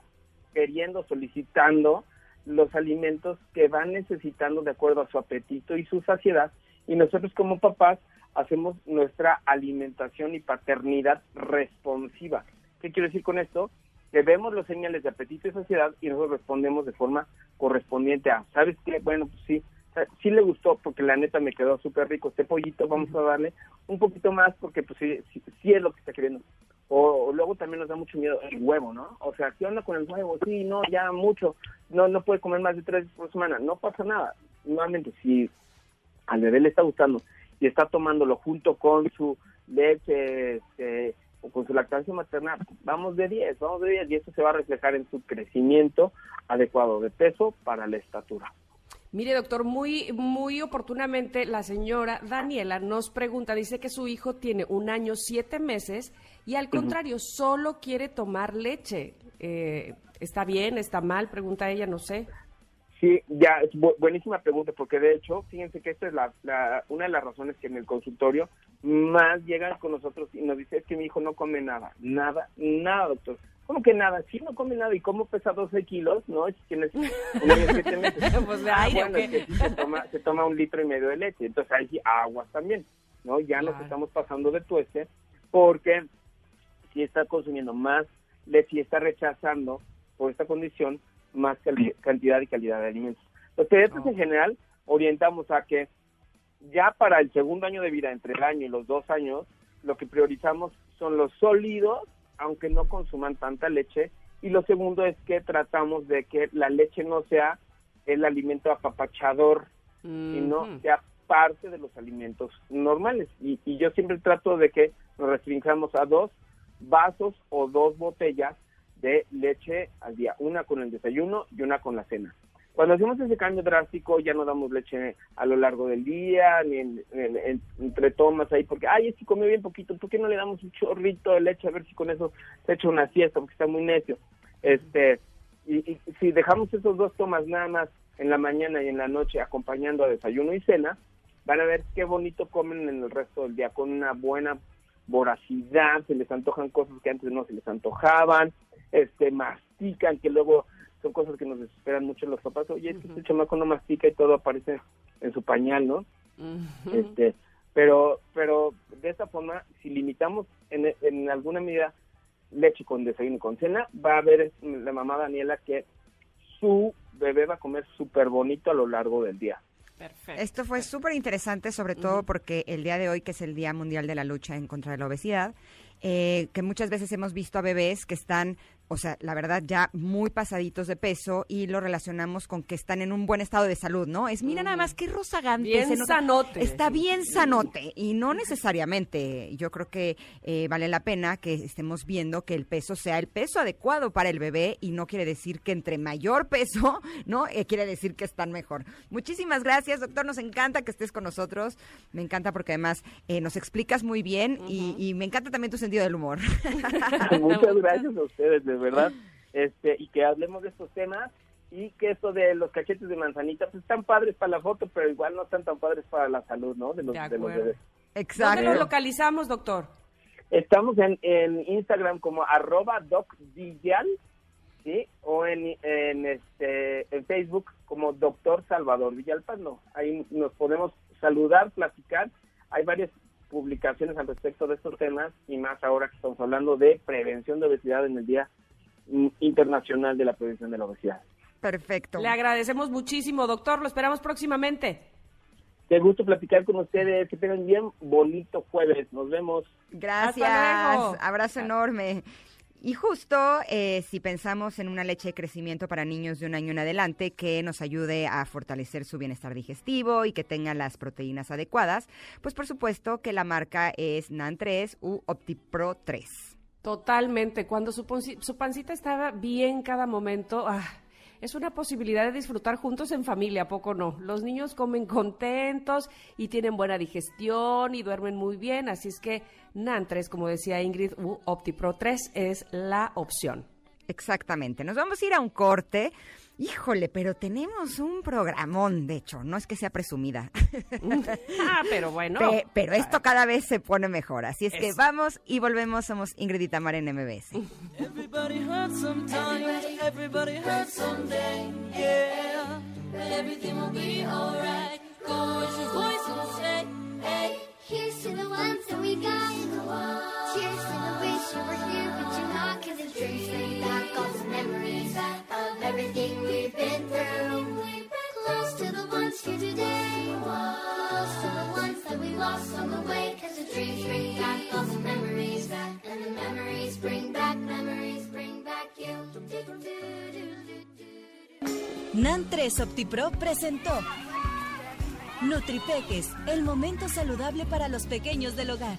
queriendo, solicitando los alimentos que van necesitando de acuerdo a su apetito y su saciedad. Y nosotros como papás hacemos nuestra alimentación y paternidad responsiva. ¿Qué quiero decir con esto? Que vemos los señales de apetito y saciedad y nosotros respondemos de forma correspondiente a, ¿sabes qué? Bueno, pues sí, sí le gustó porque la neta me quedó súper rico este pollito, vamos a darle un poquito más porque pues sí, sí, es lo que está queriendo. O, luego también nos da mucho miedo el huevo, ¿no? O sea, ¿qué onda con el huevo? Sí, no, ya mucho, no no puede comer más de tres por semana, no pasa nada. Nuevamente, si al bebé le está gustando y está tomándolo junto con su leche este, o con su lactancia materna, vamos de 10, vamos de 10 y eso se va a reflejar en su crecimiento adecuado de peso para la estatura. Mire, doctor, muy, muy oportunamente la señora Daniela nos pregunta, dice que su hijo tiene un año, siete meses y al contrario, solo quiere tomar leche. Eh, ¿Está bien? ¿Está mal? Pregunta ella, no sé. Sí, ya, es bu- buenísima pregunta, porque de hecho, fíjense que esta es la, la- una de las razones que en el consultorio más llegan con nosotros y nos dice es que mi hijo no come nada, nada, nada, doctor. ¿Cómo que nada? Sí, no come nada. ¿Y cómo pesa 12 kilos? No, si tienes un año y siete meses. Pues de Ah, aire, ¿o bueno, qué? es que sí se toma, se toma un litro y medio de leche. Entonces sí, aguas también, ¿no? Ya nos Claro. estamos pasando de tueste porque si está consumiendo más leche y está rechazando por esta condición más cantidad y calidad de alimentos. Los pediatras en general orientamos a que ya para el segundo año de vida, entre el año y los dos años, lo que priorizamos son los sólidos, aunque no consuman tanta leche, y lo segundo es que tratamos de que la leche no sea el alimento apapachador, sino Ujú. sea parte de los alimentos normales. Y, y yo siempre trato de que nos restringamos a dos vasos o dos botellas de leche al día, una con el desayuno y una con la cena. Cuando hacemos ese cambio drástico ya no damos leche a lo largo del día, ni en- en- en- entre tomas ahí, porque, ay, es que comió bien poquito, ¿por qué no le damos un chorrito de leche a ver si con eso se echa una siesta, porque está muy necio? Este, y, y si dejamos esos dos tomas nada más en la mañana y en la noche acompañando a desayuno y cena, van a ver qué bonito comen en el resto del día, con una buena voracidad, se les antojan cosas que antes no se les antojaban, este mastican, que luego son cosas que nos desesperan mucho los papás, oye, es que este chamaco no mastica y todo aparece en su pañal, ¿no? Ujú. este pero pero de esta forma si limitamos en, en alguna medida leche con desayuno y con cena, va a ver la mamá Daniela que su bebé va a comer súper bonito a lo largo del día. Perfecto. Esto fue súper interesante, sobre todo porque el día de hoy, que es el Día Mundial de la Lucha en contra de la Obesidad, eh, que muchas veces hemos visto a bebés que están, o sea, la verdad, ya muy pasaditos de peso y lo relacionamos con que están en un buen estado de salud, ¿no? Es, mira nada más qué rozagante. Bien nota- sanote. Está bien sanote y no necesariamente. Yo creo que eh, vale la pena que estemos viendo que el peso sea el peso adecuado para el bebé y no quiere decir que entre mayor peso, ¿no? Eh, quiere decir que están mejor. Muchísimas gracias, doctor. Nos encanta que estés con nosotros. Me encanta porque además eh, nos explicas muy bien y, y me encanta también tu sentido del humor. Muchas gracias a ustedes, de verdad. Este, y que hablemos de estos temas y que esto de los cachetes de manzanita, pues están padres para la foto, pero igual no están tan padres para la salud, ¿no? De los, De de los bebés. ¿Dónde Exacto. lo localizamos, doctor? Estamos en, en Instagram como arroba docvillal, ¿sí? O en, en, este, en Facebook como doctor Salvador Villalpando. Ahí nos podemos saludar, platicar. Hay varias publicaciones al respecto de estos temas y más ahora que estamos hablando de prevención de obesidad en el Día Internacional de la Prevención de la Obesidad. Perfecto. Le agradecemos muchísimo, doctor. Lo esperamos próximamente. Qué gusto platicar con ustedes. Que tengan bien bonito jueves. Nos vemos. Gracias. Abrazo enorme. Y justo eh, si pensamos en una leche de crecimiento para niños de un año en adelante que nos ayude a fortalecer su bienestar digestivo y que tenga las proteínas adecuadas, pues por supuesto que la marca es NAN3 u OptiPro 3. Totalmente. Cuando su, pancita estaba bien cada momento, ah, es una posibilidad de disfrutar juntos en familia, ¿a poco no? Los niños comen contentos y tienen buena digestión y duermen muy bien, así es que NAN3, como decía Ingrid, u OptiPro 3 es la opción. Exactamente. Nos vamos a ir a un corte. Híjole, pero tenemos un programón, de hecho, no es que sea presumida. Ah, pero bueno. Pe- pero esto cada vez se pone mejor. Así es que vamos y volvemos. Somos Ingrid y Tamara en MBS. Everybody hurts sometimes, everybody hurts someday, yeah. But everything will be alright. Go as your voice will say, hey. Here's to the ones that we got. Cheers to the wish you were here, but you're not. Cause the dreams bring back all the memories of everything we've been through. Close to the ones here today. Close to the ones that we lost on the way. Cause the dreams bring back all the memories. And the memories bring back, memories bring back you. NAN 3 OptiPro presentó Nutripeques, el momento saludable para los pequeños del hogar.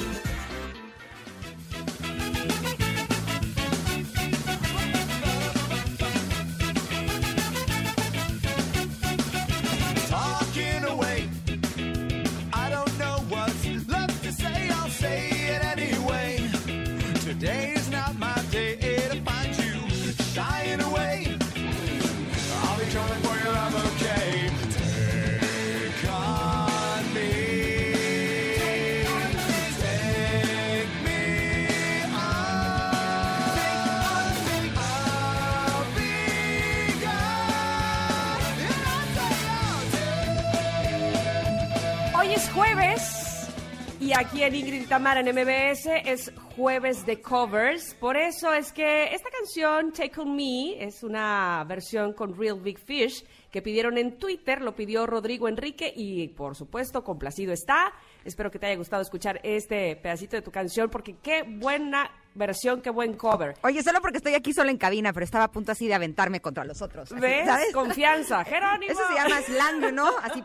Aquí en Ingrid y Tamara en MBS es jueves de covers. Por eso es que esta canción, Take On Me, es una versión con Real Big Fish que pidieron en Twitter, lo pidió Rodrigo Enrique y por supuesto complacido está. Espero que te haya gustado escuchar este pedacito de tu canción porque qué buena versión, qué buen cover. Oye, solo porque estoy aquí sola en cabina, pero estaba a punto así de aventarme contra los otros. así, ¿Ves? ¿sabes? Confianza, Jerónimo. Eso se llama slang, ¿no? Así.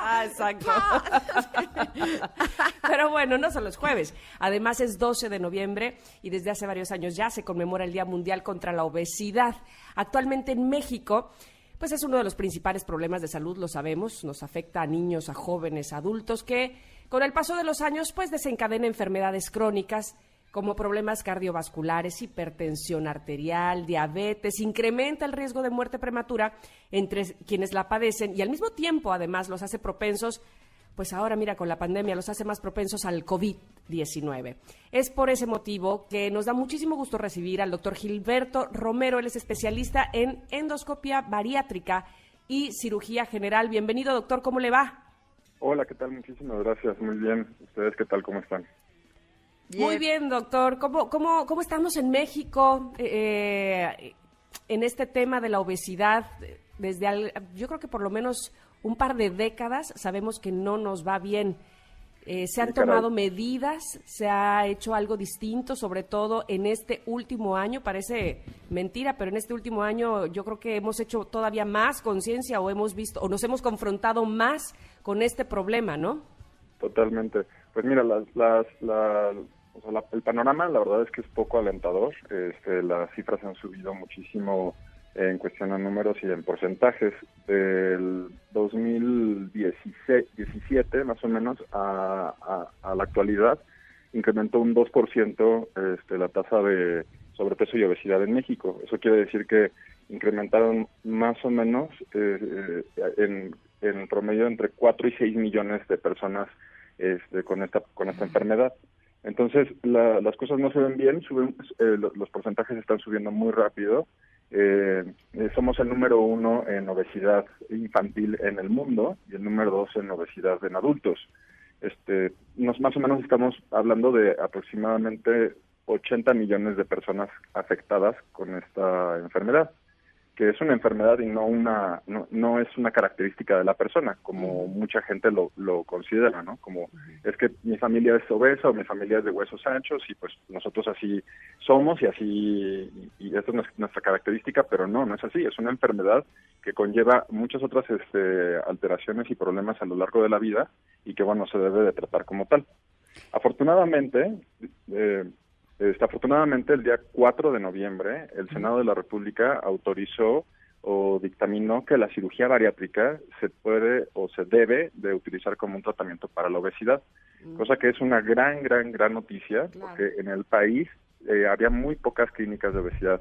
Ah, exacto. Pero bueno, no solo es jueves. Además es 12 de noviembre y desde hace varios años ya se conmemora el Día Mundial contra la Obesidad. Actualmente en México, pues es uno de los principales problemas de salud, lo sabemos. Nos afecta a niños, a jóvenes, a adultos que con el paso de los años pues desencadena enfermedades crónicas como problemas cardiovasculares, hipertensión arterial, diabetes, incrementa el riesgo de muerte prematura entre quienes la padecen y al mismo tiempo además los hace propensos pues ahora mira, con la pandemia los hace más propensos al COVID-19. Es por ese motivo que nos da muchísimo gusto recibir al doctor Gilberto Romero. Él es especialista en endoscopia bariátrica y cirugía general. Bienvenido, doctor, ¿cómo le va? Hola, ¿qué tal? Muchísimas gracias. Muy bien. ¿Ustedes qué tal? ¿Cómo están? Muy bien, doctor. ¿Cómo, cómo, cómo estamos en México eh, en este tema de la obesidad? Desde al- yo creo que por lo menos un par de décadas sabemos que no nos va bien. Eh, se han tomado medidas, se ha hecho algo distinto, sobre todo en este último año. Parece mentira, pero en este último año yo creo que hemos hecho todavía más conciencia o hemos visto o nos hemos confrontado más con este problema, ¿no? Totalmente. Pues mira, las, las, la- o sea, la- el panorama la verdad es que es poco alentador. Este, las cifras han subido muchísimo en cuestión de números y en porcentajes. Del 2017 17, más o menos a, a- a la actualidad incrementó un 2% este, la tasa de sobrepeso y obesidad en México. Eso quiere decir que incrementaron más o menos eh, eh, en, en promedio entre 4 y 6 millones de personas este, con esta con esta enfermedad. Entonces, la- las cosas no se ven bien, suben, eh, lo- los porcentajes están subiendo muy rápido. Eh, eh, somos el número uno en obesidad infantil en el mundo y el número dos en obesidad en adultos. Este, nos, más o menos estamos hablando de aproximadamente 80 millones de personas afectadas con esta enfermedad que es una enfermedad y no una no, no es una característica de la persona como mucha gente lo, lo considera no como es que mi familia es obesa o mi familia es de huesos anchos y pues nosotros así somos y así y, esta es nues- nuestra característica pero no no es así. Es una enfermedad que conlleva muchas otras este, alteraciones y problemas a lo largo de la vida y que bueno se debe de tratar como tal. Afortunadamente eh, este, afortunadamente, el día 4 de noviembre, el Senado de la República autorizó o dictaminó que la cirugía bariátrica se puede o se debe de utilizar como un tratamiento para la obesidad, cosa que es una gran, gran, gran noticia, porque en el país eh, había muy pocas clínicas de obesidad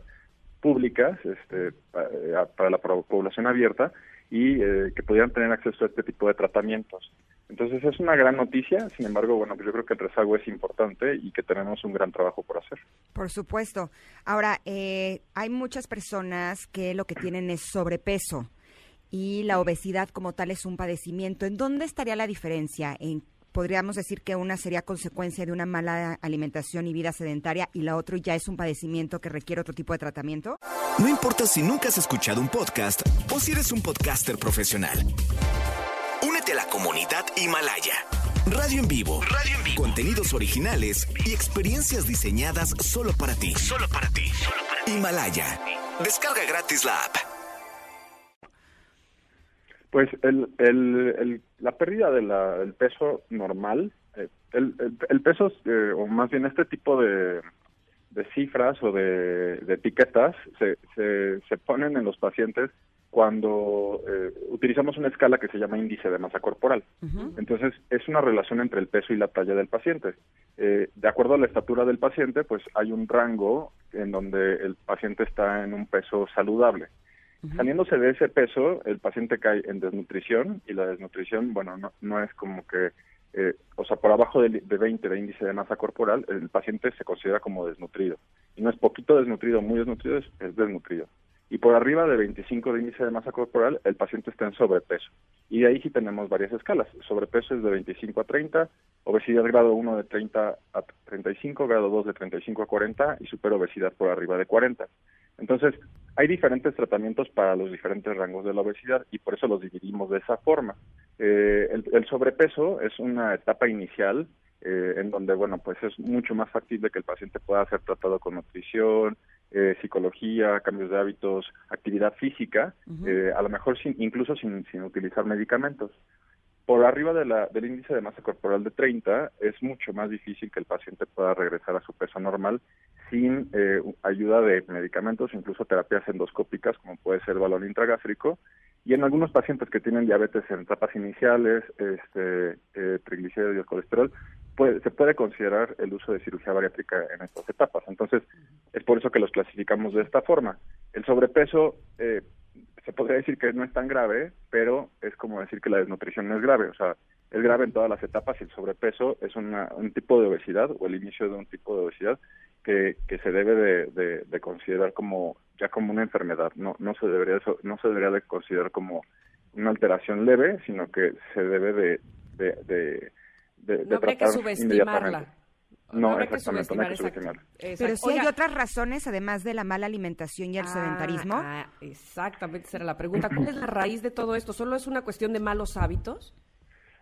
públicas este, eh, para la población abierta y eh, que pudieran tener acceso a este tipo de tratamientos. Entonces es una gran noticia, sin embargo, bueno, pues yo creo que el rezago es importante y que tenemos un gran trabajo por hacer. Por supuesto. Ahora, eh, hay muchas personas que lo que tienen es sobrepeso y la obesidad como tal es un padecimiento. ¿En dónde estaría la diferencia? En, podríamos decir que una sería consecuencia de una mala alimentación y vida sedentaria y la otra ya es un padecimiento que requiere otro tipo de tratamiento. No importa si nunca has escuchado un podcast o si eres un podcaster profesional. La comunidad Himalaya. Radio en vivo. Radio en vivo. Contenidos originales y experiencias diseñadas solo para ti. Solo para ti. Himalaya. Descarga gratis la app. Pues el, la pérdida de del peso normal, eh, el, peso, eh, o más bien este tipo de, de cifras o de, de etiquetas, se, se ponen en los pacientes cuando eh, utilizamos una escala que se llama índice de masa corporal. Entonces, es una relación entre el peso y la talla del paciente. Eh, de acuerdo a la estatura del paciente, pues hay un rango en donde el paciente está en un peso saludable. Saliéndose de ese peso, el paciente cae en desnutrición y la desnutrición, bueno, no, no es como que, eh, o sea, por abajo de, de 20 de índice de masa corporal, el paciente se considera como desnutrido. Y no es poquito desnutrido, muy desnutrido, es, es desnutrido. Y por arriba de 25 de índice de masa corporal, el paciente está en sobrepeso. Y de ahí sí tenemos varias escalas. Sobrepeso es de 25 a 30, obesidad grado 1 de 30 a 35, grado 2 de 35 a 40 y superobesidad por arriba de 40. Entonces, hay diferentes tratamientos para los diferentes rangos de la obesidad y por eso los dividimos de esa forma. Eh, el, el sobrepeso es una etapa inicial eh, en donde, bueno, pues es mucho más factible que el paciente pueda ser tratado con nutrición, eh, psicología, cambios de hábitos, actividad física, eh, a lo mejor sin, incluso sin, sin utilizar medicamentos. Por arriba de la, del índice de masa corporal de 30 es mucho más difícil que el paciente pueda regresar a su peso normal sin eh, ayuda de medicamentos, incluso terapias endoscópicas como puede ser balón intragástrico. Y en algunos pacientes que tienen diabetes en etapas iniciales, este, eh, triglicéridos y el colesterol, puede- se puede considerar el uso de cirugía bariátrica en estas etapas. Entonces, es por eso que los clasificamos de esta forma. El sobrepeso eh, se podría decir que no es tan grave, pero es como decir que la desnutrición no es grave. O sea, es grave en todas las etapas y el sobrepeso es una- un tipo de obesidad o el inicio de un tipo de obesidad que, que se debe de, de- de considerar como ya como una enfermedad. No, no se debería no se debería de considerar como una alteración leve, sino que se debe de, de, de, de- de No que tratar subestimarla. inmediatamente. No, que exactamente, no hay que subestimar, subestimarla. Pero sí hay Oiga, otras razones, además de la mala alimentación y el ah, sedentarismo. ah, exactamente, esa era la pregunta. ¿Cuál es la raíz de todo esto? ¿Solo es una cuestión de malos hábitos?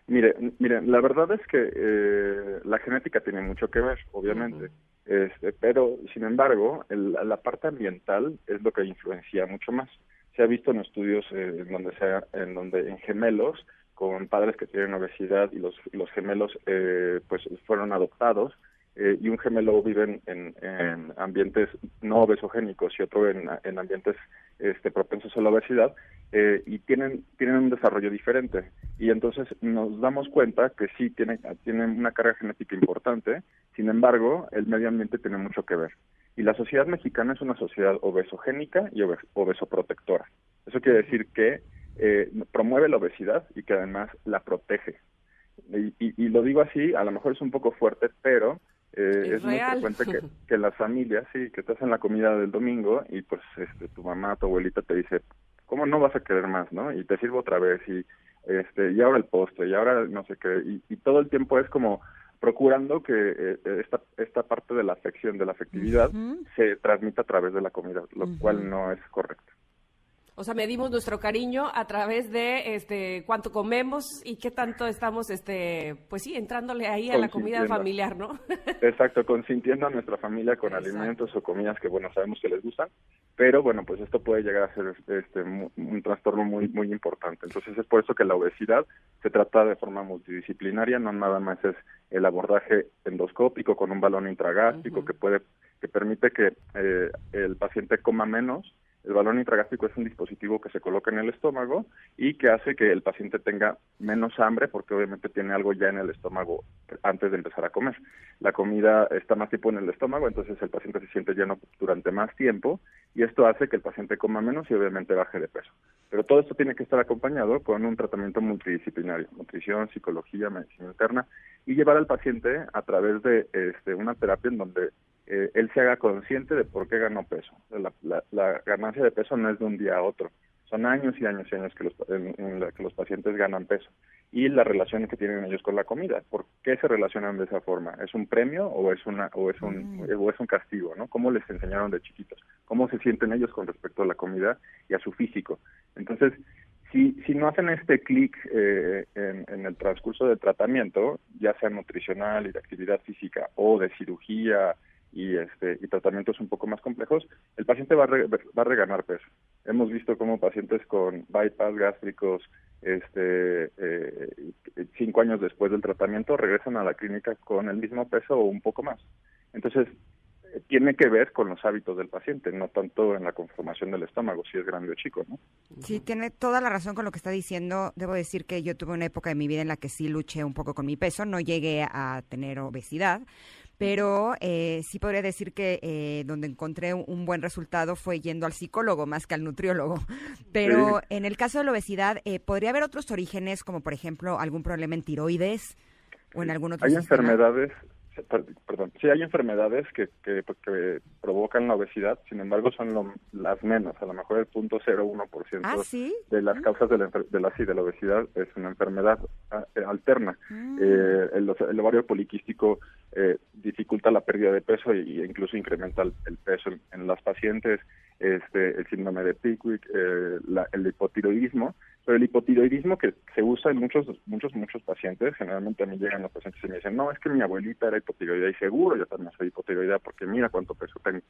Mire, mire, la verdad es que eh, la genética tiene mucho que ver, obviamente, este, pero sin embargo, el- la parte ambiental es lo que influencia mucho más. Se ha visto en estudios eh, en donde sea, en donde en gemelos con padres que tienen obesidad y los los gemelos eh, pues fueron adoptados eh, y un gemelo vive en, en- en ambientes no obesogénicos y otro en, en ambientes este, propensos a la obesidad eh, y tienen tienen un desarrollo diferente. Y entonces nos damos cuenta que sí tienen tienen una carga genética importante sin embargo el medio ambiente tiene mucho que ver. Y la sociedad mexicana es una sociedad obesogénica y obes- obesoprotectora. Eso quiere decir que eh, promueve la obesidad y que además la protege. Y, y- y lo digo así, a lo mejor es un poco fuerte, pero eh, Es es, muy frecuente que, que las familias, sí, que te hacen la comida del domingo y pues este, tu mamá, tu abuelita te dice, ¿cómo no vas a querer más, no? Y te sirvo otra vez y este y ahora el postre y ahora no sé qué. Y, y todo el tiempo es como procurando que eh, esta esta parte de la afección, de la afectividad se transmita a través de la comida, lo cual no es correcto. O sea, medimos nuestro cariño a través de este cuánto comemos y qué tanto estamos este pues sí, entrándole ahí a la comida familiar, ¿no? Exacto, consintiendo a nuestra familia con Exacto. alimentos o comidas que, bueno, sabemos que les gustan, pero bueno, pues esto puede llegar a ser este, un trastorno muy, muy importante. Entonces es por eso que la obesidad se trata de forma multidisciplinaria, no nada más es el abordaje endoscópico con un balón intragástrico que puede, que permite que eh, el paciente coma menos. El balón intragástrico es un dispositivo que se coloca en el estómago y que hace que el paciente tenga menos hambre porque obviamente tiene algo ya en el estómago antes de empezar a comer. La comida está más tiempo en el estómago, entonces el paciente se siente lleno durante más tiempo y esto hace que el paciente coma menos y obviamente baje de peso. Pero todo esto tiene que estar acompañado con un tratamiento multidisciplinario, nutrición, psicología, medicina interna y llevar al paciente a través de este, una terapia en donde eh, él se haga consciente de por qué ganó peso. La, la- la ganancia de peso no es de un día a otro, son años y años y años que los, en, en la que los pacientes ganan peso. Y la relación que tienen ellos con la comida, ¿por qué se relacionan de esa forma? ¿Es un premio o es, una, o es, un, o es un castigo? ¿no? ¿Cómo les enseñaron de chiquitos? ¿Cómo se sienten ellos con respecto a la comida y a su físico? Entonces, si, si no hacen este clic eh, en, en el transcurso del tratamiento, ya sea nutricional y de actividad física o de cirugía y este y tratamientos un poco más complejos, el paciente va a, re- va a reganar peso. Hemos visto cómo pacientes con bypass gástricos, este, eh, cinco años después del tratamiento, regresan a la clínica con el mismo peso o un poco más. Entonces, eh, tiene que ver con los hábitos del paciente, no tanto en la conformación del estómago, si es grande o chico, ¿no? Sí, tiene toda la razón con lo que está diciendo. Debo decir que yo tuve una época de mi vida en la que sí luché un poco con mi peso, no llegué a tener obesidad, pero eh, sí podría decir que eh, donde encontré un, buen resultado fue yendo al psicólogo más que al nutriólogo. Pero Sí. en el caso de la obesidad, eh, ¿podría haber otros orígenes, como por ejemplo algún problema en tiroides o en algún otro Hay sistema? enfermedades, perdón, sí hay enfermedades que, que, que provocan la obesidad, sin embargo son lo- las menos, a lo mejor el punto 0,1% Ah, sí. de las causas de la, de la, sí, de la obesidad es una enfermedad ah, eh, alterna. Mm. Eh, el, el ovario poliquístico eh, dificulta la pérdida de peso e, e incluso incrementa el, el peso en, en las pacientes, este, el síndrome de Pickwick, eh, la- el hipotiroidismo, pero el hipotiroidismo que se usa en muchos, muchos, muchos pacientes, generalmente a mí llegan los pacientes y me dicen, no, es que mi abuelita era hipotiroidea y seguro yo también soy hipotiroidea porque mira cuánto peso tengo.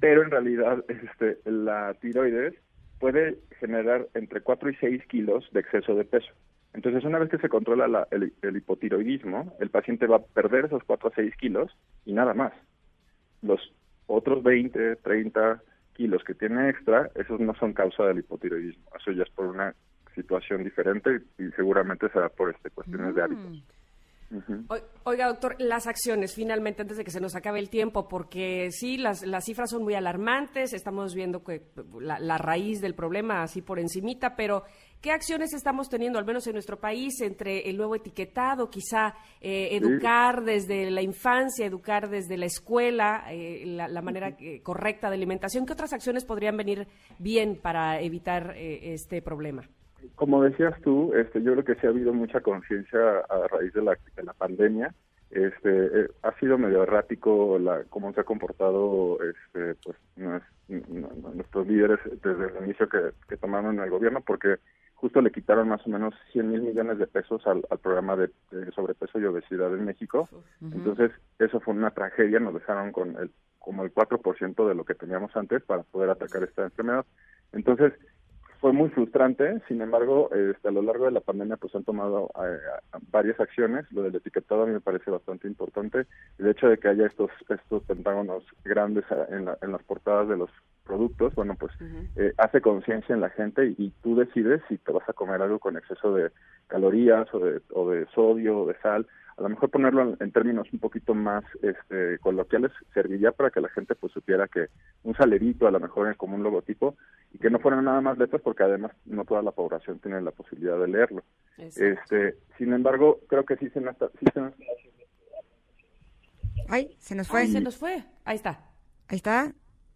Pero en realidad este, la tiroides puede generar entre 4 y 6 kilos de exceso de peso. Entonces, una vez que se controla la- el, el hipotiroidismo, el paciente va a perder esos 4 a 6 kilos y nada más. Los otros 20, 30 kilos que tiene extra, esos no son causa del hipotiroidismo. Eso ya es por una situación diferente y seguramente será por este cuestiones de hábitos. Mm. O- Oiga, doctor, las acciones, finalmente, antes de que se nos acabe el tiempo, porque sí, las, las cifras son muy alarmantes, estamos viendo que la, la raíz del problema así por encimita, pero ¿qué acciones estamos teniendo, al menos en nuestro país, entre el nuevo etiquetado, quizá eh, educar desde la infancia, educar desde la escuela, eh, la, la manera eh, correcta de alimentación? ¿Qué otras acciones podrían venir bien para evitar eh, este problema? Como decías tú, este, yo creo que sí ha habido mucha conciencia a raíz de la, de la pandemia. Este, eh, ha sido medio errático la, cómo se ha comportado este, pues, nuestros líderes desde el inicio que, que tomaron el gobierno, porque justo le quitaron más o menos 100 mil millones de pesos al, al programa de, de sobrepeso y obesidad en México. Entonces, eso fue una tragedia, nos dejaron con el como el 4% de lo que teníamos antes para poder atacar esta enfermedad. Entonces, fue muy frustrante, sin embargo, este, a lo largo de la pandemia pues han tomado eh, varias acciones, lo del etiquetado a mí me parece bastante importante, el hecho de que haya estos estos pentágonos grandes en, la- en las portadas de los productos, bueno pues eh, hace conciencia en la gente y, y tú decides si te vas a comer algo con exceso de calorías o de, o de sodio o de sal, a lo mejor ponerlo en, en términos un poquito más este, coloquiales serviría para que la gente pues supiera que un salerito a lo mejor es como un logotipo y que no fueran nada más letras porque además no toda la población tiene la posibilidad de leerlo. Este, sin embargo, creo que sí se nos está- sí se nos- Ay, se nos fue. Ay, se nos fue. Ahí está. Ahí está.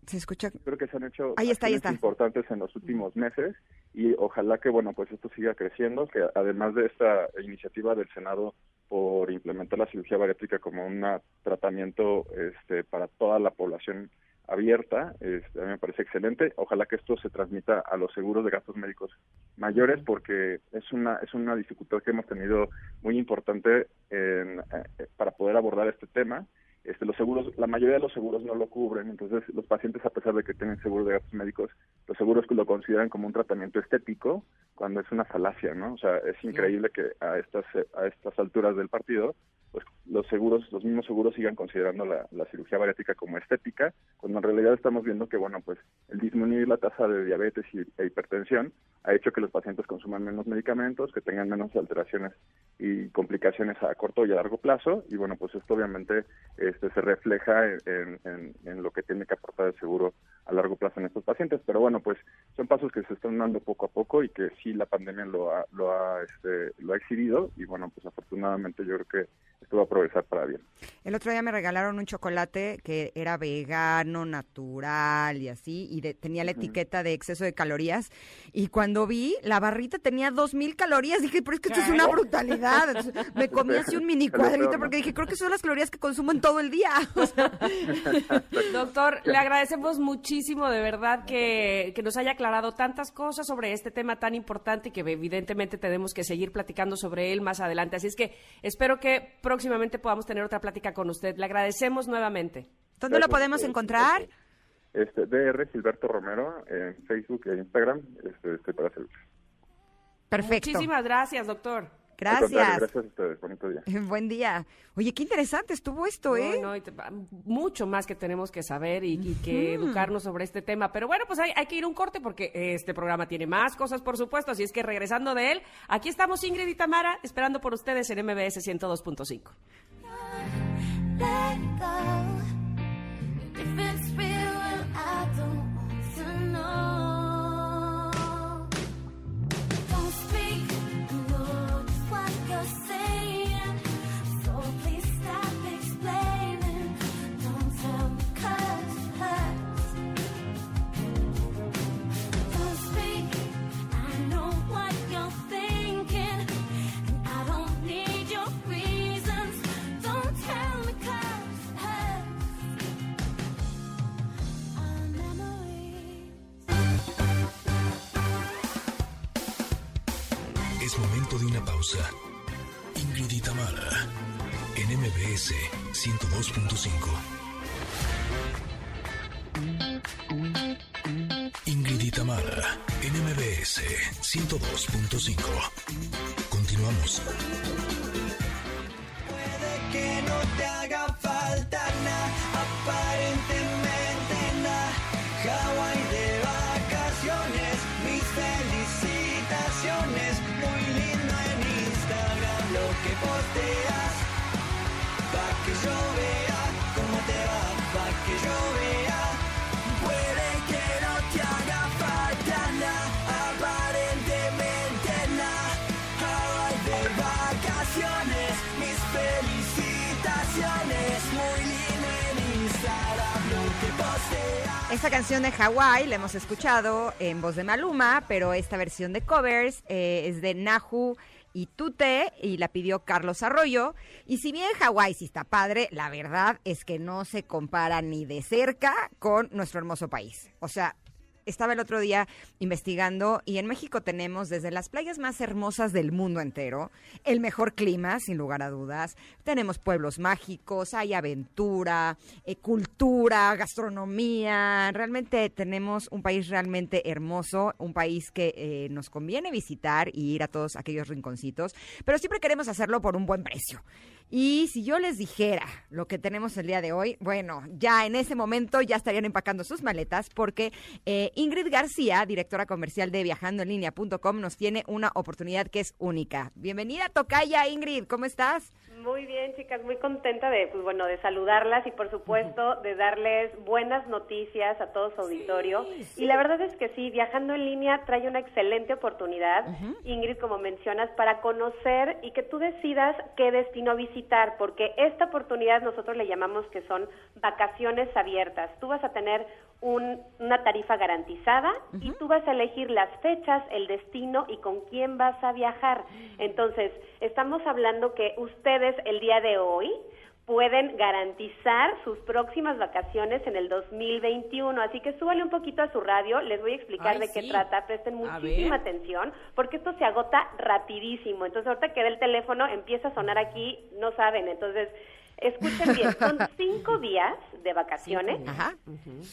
Se escucha. creo que se han hecho Ahí está, ahí está. importantes en los últimos meses y ojalá que bueno pues esto siga creciendo que además de esta iniciativa del Senado por implementar la cirugía bariátrica como un tratamiento este para toda la población abierta este, a mí me parece excelente. Ojalá que esto se transmita a los seguros de gastos médicos mayores porque es una es una dificultad que hemos tenido muy importante en, eh, para poder abordar este tema este, los seguros, la mayoría de los seguros no lo cubren, entonces los pacientes a pesar de que tienen seguro de gastos médicos, los seguros que lo consideran como un tratamiento estético cuando es una falacia, ¿no? O sea, es increíble que a estas eh, a estas alturas del partido, pues los seguros, los mismos seguros sigan considerando la, cirugía bariátrica como estética, cuando en realidad estamos viendo que bueno, pues el disminuir la tasa de diabetes y, e hipertensión ha hecho que los pacientes consuman menos medicamentos, que tengan menos alteraciones y complicaciones a corto y a largo plazo y bueno pues esto obviamente este se refleja en, en- en lo que tiene que aportar el seguro a largo plazo en estos pacientes pero bueno pues son pasos que se están dando poco a poco y que sí la pandemia lo ha lo ha este, lo ha exhibido y bueno pues afortunadamente yo creo que esto va a progresar para bien El otro día me regalaron un chocolate que era vegano, natural y así, y de- tenía la etiqueta de exceso de calorías. Y cuando vi, la barrita tenía dos mil calorías. Dije, pero es que esto es una brutalidad. Entonces, me comí así un mini cuadrito porque dije, creo que son las calorías que consumo en todo el día. O sea, Doctor, le agradecemos muchísimo de verdad que, que nos haya aclarado tantas cosas sobre este tema tan importante y que evidentemente tenemos que seguir platicando sobre él más adelante. Así es que espero que próximamente podamos tener otra plática con usted. Le agradecemos nuevamente. ¿Dónde lo podemos encontrar? este DR Gilberto Romero en Facebook e Instagram este, estoy para servir Perfecto. Muchísimas gracias, doctor. Gracias. gracias a ustedes bonito día Buen día. Oye, qué interesante estuvo esto, ¿eh? No, no, y te- mucho más que tenemos que saber y, y que educarnos sobre este tema. Pero bueno, pues hay, hay que ir a un corte porque este programa tiene más cosas, por supuesto. Así es que regresando de él, aquí estamos Ingrid y Tamara esperando por ustedes en MBS 102.5. una pausa. Ingrid y en MBS 102.5. Ingrid y en MBS 102.5. Continuamos. que no te haga falta nada, Esta canción de Hawái la hemos escuchado en voz de Maluma, pero esta versión de covers eh, es de Nahu y Tute y la pidió Carlos Arroyo. Y si bien Hawái sí está padre, la verdad es que no se compara ni de cerca con nuestro hermoso país. O sea, estaba el otro día investigando y en México tenemos desde las playas más hermosas del mundo entero, el mejor clima, sin lugar a dudas. Tenemos pueblos mágicos, hay aventura, eh, cultura, gastronomía. Realmente tenemos un país realmente hermoso, un país que eh, nos conviene visitar y ir a todos aquellos rinconcitos, pero siempre queremos hacerlo por un buen precio. Y si yo les dijera lo que tenemos el día de hoy, bueno, ya en ese momento ya estarían empacando sus maletas porque eh, Ingrid García, directora comercial de viajandoenlinea.com, nos tiene una oportunidad que es única. Bienvenida, Tocaya, Ingrid, ¿cómo estás? Muy bien, chicas, muy contenta de, pues, bueno, de saludarlas y por supuesto de darles buenas noticias a todo su auditorio. Y la verdad es que sí, viajando en línea trae una excelente oportunidad, Ingrid, como mencionas, para conocer y que tú decidas qué destino visitar, porque esta oportunidad nosotros le llamamos que son vacaciones abiertas. Tú vas a tener un- una tarifa garantizada y tú vas a elegir las fechas, el destino y con quién vas a viajar. Entonces, estamos hablando que ustedes el día de hoy pueden garantizar sus próximas vacaciones en el 2021. Así que súbale un poquito a su radio, les voy a explicar Ay, de qué trata, presten muchísima atención, porque esto se agota rapidísimo. Entonces, ahorita que ve el teléfono, empieza a sonar aquí, no saben. Entonces, escuchen bien, son cinco días de vacaciones. Ajá.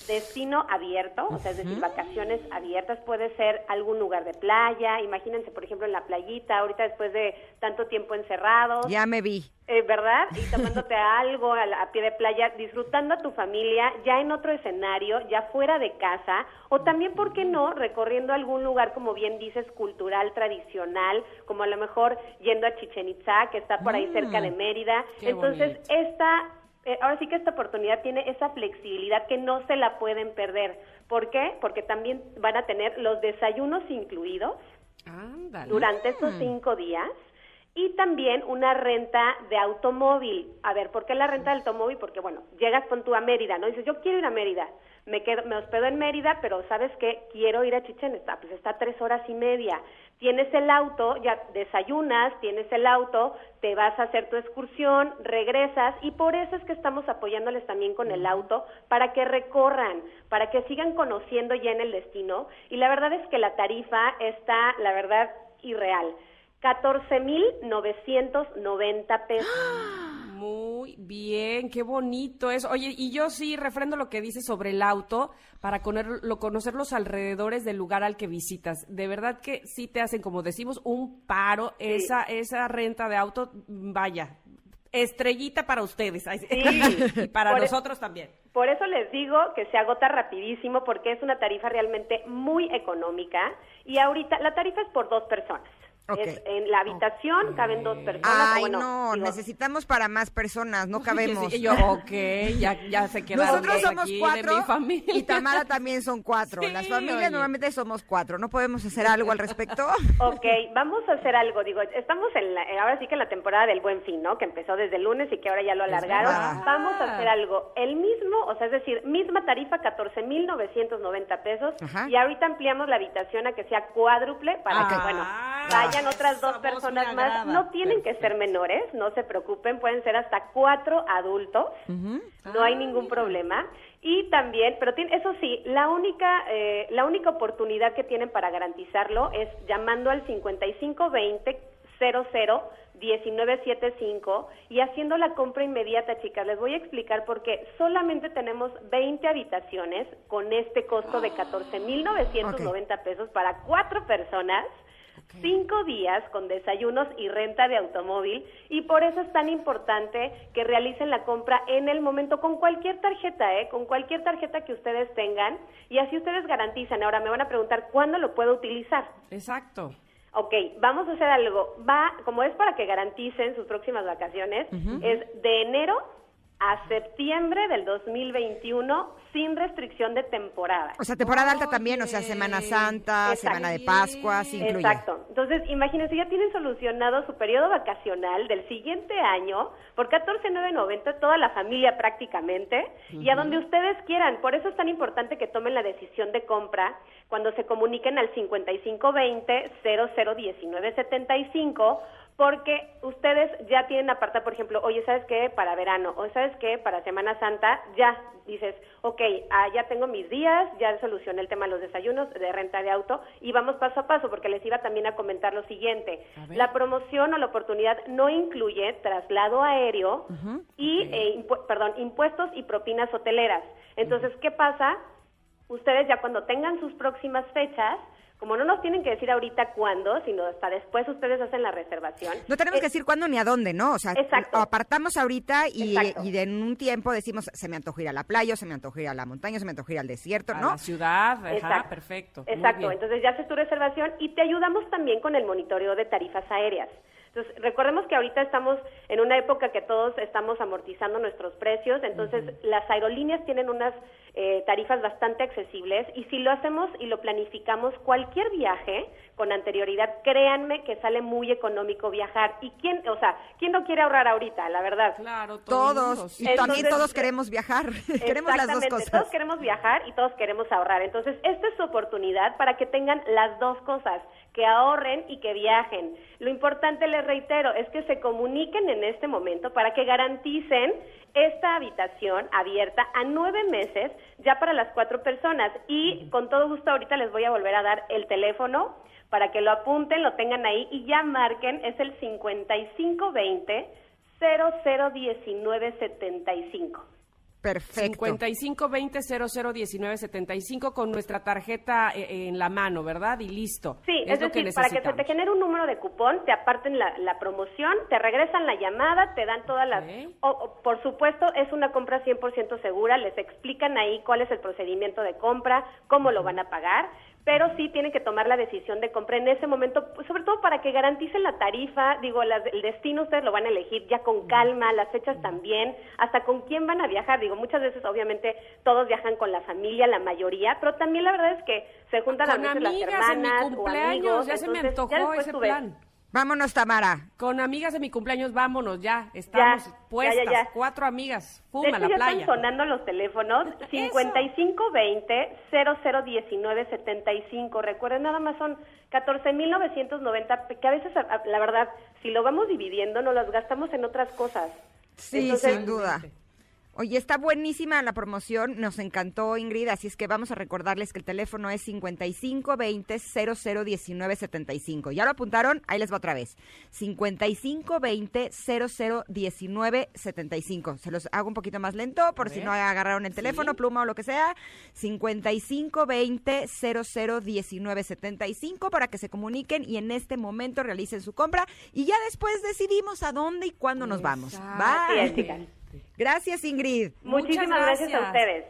Destino abierto, o sea, es decir, vacaciones abiertas, puede ser algún lugar de playa, imagínense, por ejemplo, en la playita, ahorita después de tanto tiempo encerrados, Ya me vi. Eh, ¿verdad? Y tomándote algo a, la- a pie de playa, disfrutando a tu familia, ya en otro escenario, ya fuera de casa, o también, ¿por qué no?, recorriendo algún lugar, como bien dices, cultural, tradicional, como a lo mejor yendo a Chichen Itza, que está por ahí Mm, cerca de Mérida. qué Entonces, bonito. esta, eh, ahora sí que esta oportunidad tiene esa flexibilidad que no se la pueden perder. ¿Por qué? Porque también van a tener los desayunos incluidos durante estos cinco días y también una renta de automóvil. A ver, ¿por qué la renta de automóvil? Porque, bueno, llegas con tu a Mérida, ¿no? Dices, yo quiero ir a Mérida. Me, quedo, me hospedo en Mérida, pero ¿sabes qué? Quiero ir a Chichen Itza. Pues está tres horas y media. Tienes el auto, ya desayunas, tienes el auto, te vas a hacer tu excursión, regresas y por eso es que estamos apoyándoles también con el auto para que recorran, para que sigan conociendo ya en el destino. Y la verdad es que la tarifa está, la verdad, irreal. 14,990 pesos. Muy bien, qué bonito es. Oye, y yo sí refrendo lo que dices sobre el auto para conocerlo- conocer los alrededores del lugar al que visitas. De verdad que sí te hacen, como decimos, un paro. Esa, esa renta de auto, vaya, estrellita para ustedes. Sí. y para Por e- nosotros también. Por eso les digo que se agota rapidísimo porque es una tarifa realmente muy económica y ahorita la tarifa es por dos personas. Es- en la habitación caben dos personas. Ay, bueno, no, digo, necesitamos para más personas, no cabemos. Y yo, ok, ya, ya se quedaron Nosotros somos aquí de cuatro mi familia. y Tamara también son cuatro. Sí, Las familias oye. normalmente somos cuatro. ¿No podemos hacer algo al respecto? Ok, vamos a hacer algo. Digo, estamos en la, ahora sí que en la temporada del Buen Fin, ¿no? Que empezó desde el lunes y que ahora ya lo alargaron. Vamos a hacer algo. El mismo, o sea, es decir, misma tarifa, 14,990 pesos. Ajá. Y ahorita ampliamos la habitación a que sea cuádruple para que, Ah, bueno, vayan otras dos personas más. No tienen que ser menores, no se preocupen, pueden ser hasta cuatro adultos. No hay ningún problema. Y también, pero tiene, eso sí, la única, eh, la única oportunidad que tienen para garantizarlo es llamando al 5520 00 1975 y haciendo la compra inmediata, chicas. Les voy a explicar por qué solamente tenemos 20 habitaciones con este costo de 14,990 pesos para cuatro personas. Cinco días con desayunos y renta de automóvil y por eso es tan importante que realicen la compra en el momento con cualquier tarjeta, ¿eh? con cualquier tarjeta que ustedes tengan y así ustedes garantizan. Ahora me van a preguntar cuándo lo puedo utilizar. Exacto. Ok, vamos a hacer algo. Va, como es para que garanticen sus próximas vacaciones, es de enero a septiembre del 2021 sin restricción de temporada. O sea, temporada alta también, o sea, Semana Santa, Exacto. Semana de Pascua, se incluye. Exacto. Entonces, imagínense, ya tienen solucionado su periodo vacacional del siguiente año por 14,990 toda la familia prácticamente y a donde ustedes quieran. Por eso es tan importante que tomen la decisión de compra cuando se comuniquen al 5520 001975 porque ustedes ya tienen apartado, por ejemplo, oye, ¿sabes qué? Para verano, o ¿sabes qué? Para Semana Santa, ya dices, ok, ah, ya tengo mis días, ya solucioné el tema de los desayunos, de renta de auto, y vamos paso a paso, porque les iba también a comentar lo siguiente. La promoción o la oportunidad no incluye traslado aéreo y, eh, impu- perdón, impuestos y propinas hoteleras. Entonces, ¿qué pasa? Ustedes ya cuando tengan sus próximas fechas, como no nos tienen que decir ahorita cuándo, sino hasta después ustedes hacen la reservación. No tenemos que decir cuándo ni a dónde, ¿no? O sea, Exacto. apartamos ahorita y, y de en un tiempo decimos, se me antoja ir a la playa, o se me antoja ir a la montaña, o se me antoja ir al desierto, A ¿no? la ciudad, ajá, Exacto. perfecto. Exacto, entonces ya haces tu reservación y te ayudamos también con el monitoreo de tarifas aéreas. Entonces, recordemos que ahorita estamos en una época que todos estamos amortizando nuestros precios, entonces las aerolíneas tienen unas eh, tarifas bastante accesibles y si lo hacemos y lo planificamos cualquier viaje con anterioridad, créanme que sale muy económico viajar. ¿Y quién, o sea, quién no quiere ahorrar ahorita, la verdad? Claro, Todos, y también todos queremos viajar, queremos las dos Exactamente, cosas. Todos queremos viajar y todos queremos ahorrar. Entonces, esta es su oportunidad para que tengan las dos cosas, que ahorren y que viajen. Lo importante, les reitero, es que se comuniquen en este momento para que garanticen esta habitación abierta a nueve meses ya para las cuatro personas. Y con todo gusto ahorita les voy a volver a dar el teléfono para que lo apunten, lo tengan ahí y ya marquen, es el 5520 001975. Perfecto. 5520-001975 con nuestra tarjeta eh, en la mano, ¿verdad? Y listo. Sí, es, es, lo que decir, para que se te genere un número de cupón, te aparten la, la promoción, te regresan la llamada, te dan todas las... o- o, por supuesto, es una compra 100% segura, les explican ahí cuál es el procedimiento de compra, cómo lo van a pagar, pero sí tienen que tomar la decisión de compra en ese momento, pues, sobre todo para que garanticen la tarifa, digo, las- el destino ustedes lo van a elegir ya con calma, las fechas también, hasta con quién van a viajar, digo, muchas veces obviamente todos viajan con la familia, la mayoría, pero también la verdad es que se juntan a veces las en mi hermanas o cumpleaños, amigos, ya se me antojó ya ese ves. Vámonos, Tamara. Con amigas de mi cumpleaños, vámonos, ya. Estamos Ya, puestas, ya, ya. cuatro amigas. Pum, De a hecho, la ya playa. están sonando los teléfonos 5520-001975. Recuerden, nada más son 14.990, que a veces, la verdad, si lo vamos dividiendo, nos las gastamos en otras cosas. Sí, Entonces- sin duda. Oye, está buenísima la promoción, nos encantó Ingrid, así es que vamos a recordarles que el teléfono es 5520-001975. ¿Ya lo apuntaron? Ahí les va otra vez. 5520-001975. Se los hago un poquito más lento por si no agarraron el teléfono, Sí. pluma o lo que sea. 5520-001975 para que se comuniquen y en este momento realicen su compra y ya después decidimos a dónde y cuándo nos vamos. Bye. Gracias, Ingrid. Muchísimas gracias. a ustedes.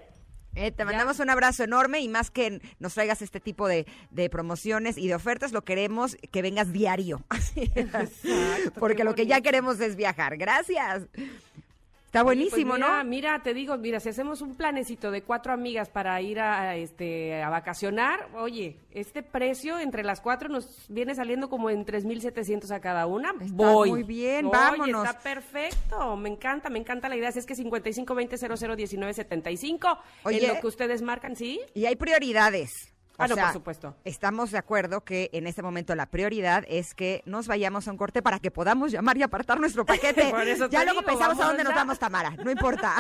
Eh, te mandamos un abrazo enorme y más que nos traigas este tipo de, de promociones y de ofertas, lo queremos que vengas diario. Porque lo que ya queremos es viajar. Gracias. Está Oye, buenísimo, pues mira, ¿no? Mira, te digo, mira, si hacemos un planecito de cuatro amigas para ir a, este a vacacionar, oye, este precio entre las cuatro nos viene saliendo como en 3.700 a cada una. Voy. muy bien, Oye, vámonos. está perfecto, me encanta, me encanta la idea. Es que 5520-001975 Oye. es lo que ustedes marcan, ¿sí? Y hay prioridades. O Ah, no, sea, por supuesto. Estamos de acuerdo que en este momento la prioridad es que nos vayamos a un corte para que podamos llamar y apartar nuestro paquete. Por eso ya te luego digo, pensamos a dónde nos vamos, Tamara. No importa.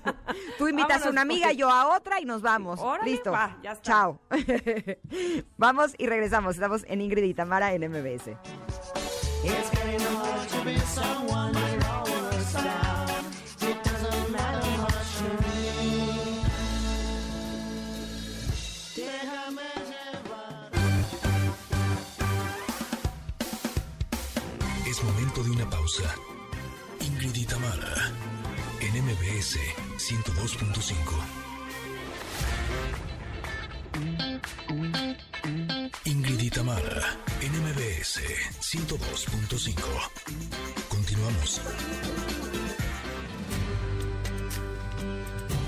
Tú invitas a una amiga, porque- yo a otra y nos vamos. Órale, Listo. va, ya está. Chao. vamos y regresamos. Estamos en Ingrid y Tamara en MBS. It's MBS 102.5. Ingrid en MBS 102.5. Continuamos.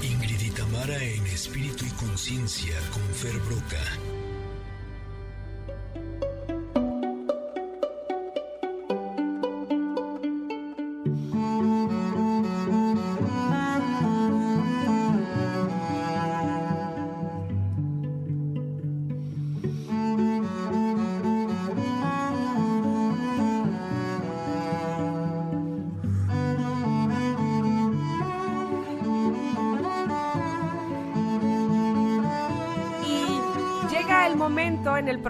Ingrid en espíritu y conciencia con Fer Broca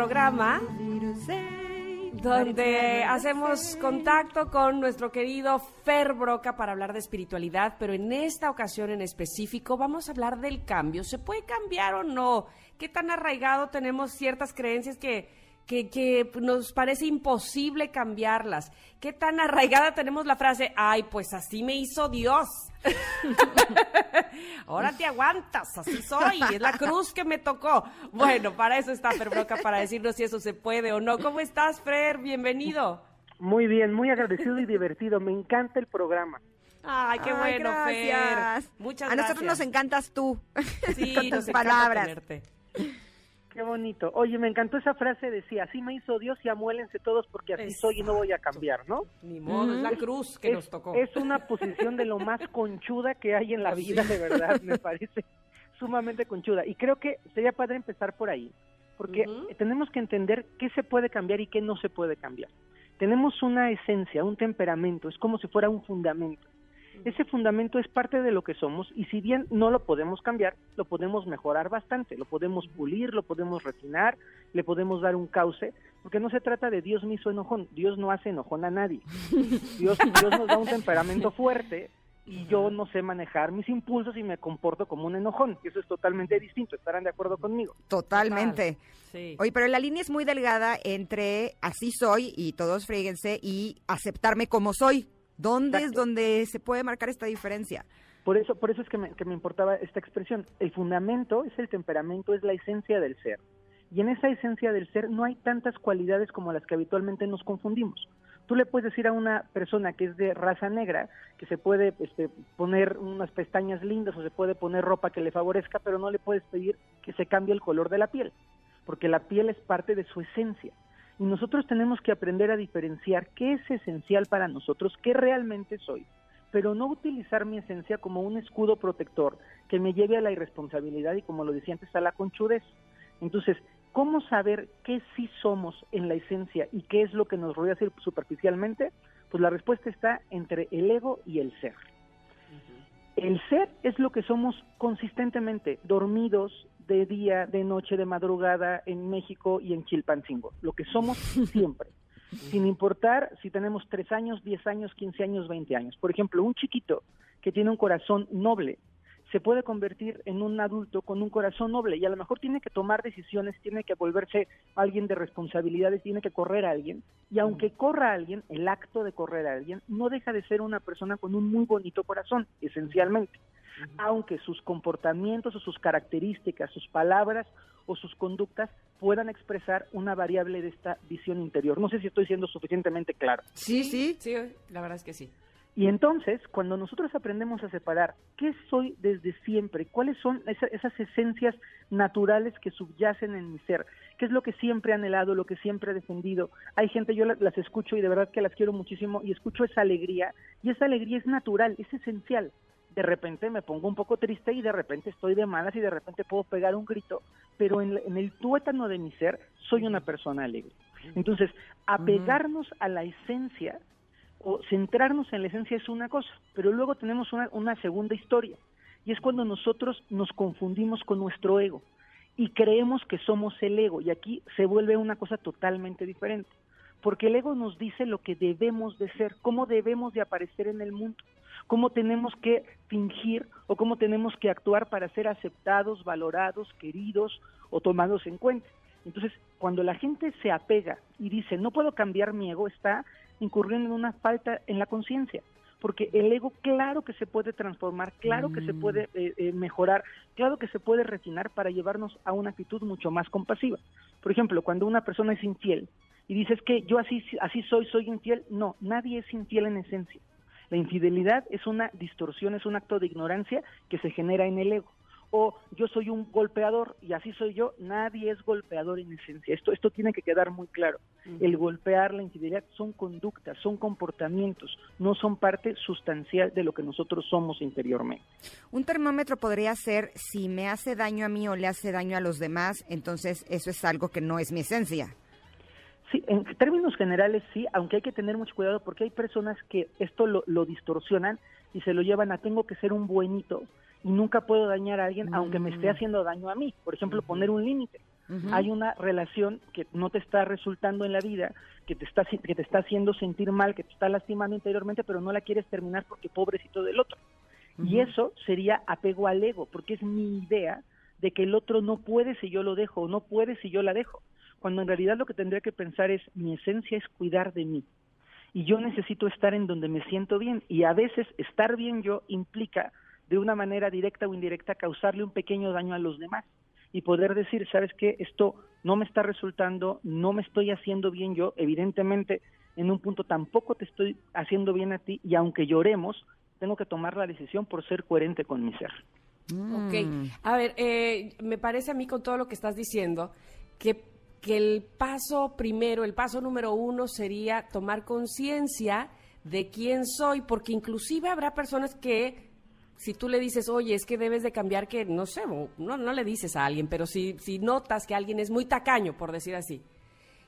programa donde hacemos contacto con nuestro querido Fer Broca para hablar de espiritualidad, pero en esta ocasión en específico vamos a hablar del cambio. ¿Se puede cambiar o no? ¿Qué tan arraigado tenemos ciertas creencias que, que, que nos parece imposible cambiarlas? ¿Qué tan arraigada tenemos la frase, ay, pues así me hizo Dios? Ahora te aguantas, así soy, es la cruz que me tocó. Bueno, para eso está Fer Broca, para decirnos si eso se puede o no. ¿Cómo estás, Fer? Bienvenido. Muy bien, muy agradecido y divertido. Me encanta el programa. Ay, qué Ay, bueno, gracias. Fer. Muchas A gracias. nosotros nos encantas tú. Sí, con nos tus encanta palabras. Qué bonito. Oye, me encantó esa frase, decía, así me hizo Dios y amuélense todos porque así soy y no voy a cambiar, ¿no? Ni modo, es la cruz que es, nos tocó. Es una posición de lo más conchuda que hay en la vida, de verdad, me parece sumamente conchuda. Y creo que sería padre empezar por ahí, porque tenemos que entender qué se puede cambiar y qué no se puede cambiar. Tenemos una esencia, un temperamento, es como si fuera un fundamento. Ese fundamento es parte de lo que somos y si bien no lo podemos cambiar, lo podemos mejorar bastante, lo podemos pulir, lo podemos refinar, le podemos dar un cauce, porque no se trata de Dios me hizo enojón, Dios no hace enojón a nadie. Dios, Dios nos da un temperamento fuerte y yo no sé manejar mis impulsos y me comporto como un enojón, y eso es totalmente distinto, ¿estarán de acuerdo conmigo? Totalmente. Sí. Oye, pero la línea es muy delgada entre así soy y todos fríguense y aceptarme como soy. ¿Dónde es donde se puede marcar esta diferencia? Por eso, por eso es que me, que me importaba esta expresión. El fundamento es el temperamento, es la esencia del ser. Y en esa esencia del ser no hay tantas cualidades como las que habitualmente nos confundimos. Tú le puedes decir a una persona que es de raza negra que se puede este, poner unas pestañas lindas o se puede poner ropa que le favorezca, pero no le puedes pedir que se cambie el color de la piel, porque la piel es parte de su esencia. Y nosotros tenemos que aprender a diferenciar qué es esencial para nosotros, qué realmente soy, pero no utilizar mi esencia como un escudo protector que me lleve a la irresponsabilidad y, como lo decía antes, a la conchudez. Entonces, ¿cómo saber qué sí somos en la esencia y qué es lo que nos rodea superficialmente? Pues la respuesta está entre el ego y el ser. El ser es lo que somos consistentemente, dormidos de día, de noche, de madrugada en México y en Chilpancingo, lo que somos siempre, sin importar si tenemos 3 años, 10 años, 15 años, 20 años. Por ejemplo, un chiquito que tiene un corazón noble se puede convertir en un adulto con un corazón noble y a lo mejor tiene que tomar decisiones, tiene que volverse alguien de responsabilidades, tiene que correr a alguien y aunque corra a alguien, el acto de correr a alguien no deja de ser una persona con un muy bonito corazón, esencialmente, aunque sus comportamientos o sus características, sus palabras o sus conductas puedan expresar una variable de esta visión interior. No sé si estoy siendo suficientemente claro. Sí, sí. Sí, la verdad es que sí. Y entonces, cuando nosotros aprendemos a separar qué soy desde siempre, cuáles son esa- esas esencias naturales que subyacen en mi ser, qué es lo que siempre he anhelado, lo que siempre he defendido. Hay gente, yo la- las escucho y de verdad que las quiero muchísimo y escucho esa alegría y esa alegría es natural, es esencial. De repente me pongo un poco triste y de repente estoy de malas y de repente puedo pegar un grito, pero en, en el tuétano de mi ser soy una persona alegre. Entonces, apegarnos a la esencia o centrarnos en la esencia es una cosa, pero luego tenemos una, una segunda historia, y es cuando nosotros nos confundimos con nuestro ego y creemos que somos el ego, y aquí se vuelve una cosa totalmente diferente, porque el ego nos dice lo que debemos de ser, cómo debemos de aparecer en el mundo, cómo tenemos que fingir o cómo tenemos que actuar para ser aceptados, valorados, queridos o tomados en cuenta. Entonces, cuando la gente se apega y dice, no puedo cambiar mi ego, está incurriendo en una falta en la conciencia, porque el ego claro que se puede transformar, claro que se puede eh, eh, mejorar, claro que se puede refinar para llevarnos a una actitud mucho más compasiva. Por ejemplo, cuando una persona es infiel y dices que yo así, así soy, soy infiel, no, nadie es infiel en esencia. La infidelidad es una distorsión, es un acto de ignorancia que se genera en el ego. o yo soy un golpeador y así soy yo, nadie es golpeador en esencia. Esto, esto tiene que quedar muy claro. El golpear, la infidelidad son conductas, son comportamientos, no son parte sustancial de lo que nosotros somos interiormente. Un termómetro podría ser si me hace daño a mí o le hace daño a los demás, entonces eso es algo que no es mi esencia. Sí, en términos generales sí, aunque hay que tener mucho cuidado porque hay personas que esto lo, lo distorsionan y se lo llevan a tengo que ser un buenito y nunca puedo dañar a alguien aunque me esté Mm. haciendo daño a mí. Por ejemplo, poner un límite. Hay una relación que no te está resultando en la vida, que te está que te está haciendo sentir mal, que te está lastimando interiormente, pero no la quieres terminar porque pobrecito del otro. Y eso sería apego al ego, porque es mi idea de que el otro no puede si yo lo dejo o no puede si yo la dejo. Cuando en realidad lo que tendría que pensar es mi esencia es cuidar de mí. Y yo necesito estar en donde me siento bien. Y a veces estar bien yo implica de una manera directa o indirecta causarle un pequeño daño a los demás. Y poder decir, ¿sabes qué? Esto no me está resultando, no me estoy haciendo bien yo. Evidentemente, en un punto tampoco te estoy haciendo bien a ti. Y aunque lloremos, tengo que tomar la decisión por ser coherente con mi ser. Ok, a ver, eh, me parece a mí con todo lo que estás diciendo que, que el paso primero, el paso número uno sería tomar conciencia de quién soy, porque inclusive habrá personas que si tú le dices, oye, es que debes de cambiar, que no sé, no, no le dices a alguien, pero si, si notas que alguien es muy tacaño, por decir así,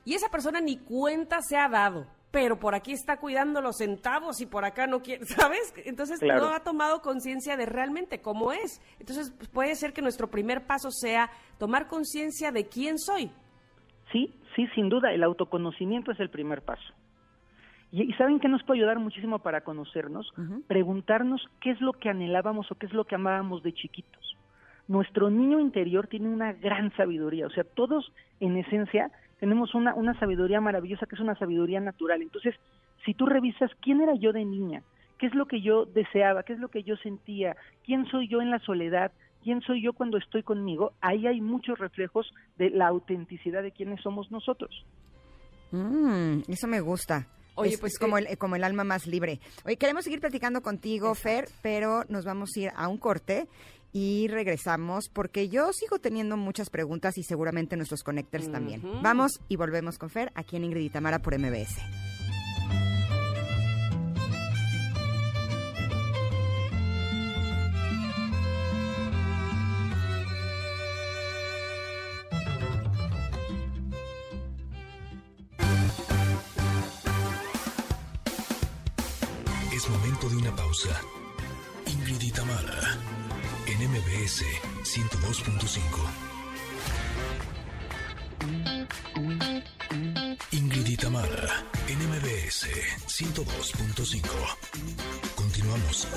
y esa persona ni cuenta se ha dado, pero por aquí está cuidando los centavos y por acá no quiere, ¿sabes? Entonces Claro. no ha tomado conciencia de realmente cómo es. Entonces puede ser que nuestro primer paso sea tomar conciencia de quién soy. Sí, sí, sin duda, el autoconocimiento es el primer paso. Y, y ¿saben qué nos puede ayudar muchísimo para conocernos? Preguntarnos qué es lo que anhelábamos o qué es lo que amábamos de chiquitos. Nuestro niño interior tiene una gran sabiduría, o sea, todos en esencia tenemos una, una sabiduría maravillosa que es una sabiduría natural. Entonces, si tú revisas quién era yo de niña, qué es lo que yo deseaba, qué es lo que yo sentía, quién soy yo en la soledad, quién soy yo cuando estoy conmigo, ahí hay muchos reflejos de la autenticidad de quiénes somos nosotros. Mm, eso me gusta. Oye, es, pues, es como, eh, el, como el alma más libre. Oye, queremos seguir platicando contigo, Fer, pero nos vamos a ir a un corte y regresamos porque yo sigo teniendo muchas preguntas y seguramente nuestros connectors también. Vamos y volvemos con Fer aquí en Ingrid y Tamara por MBS. Una pausa. Ingrid y en MBS 102.5. Ingrid y en MBS 102.5. Continuamos.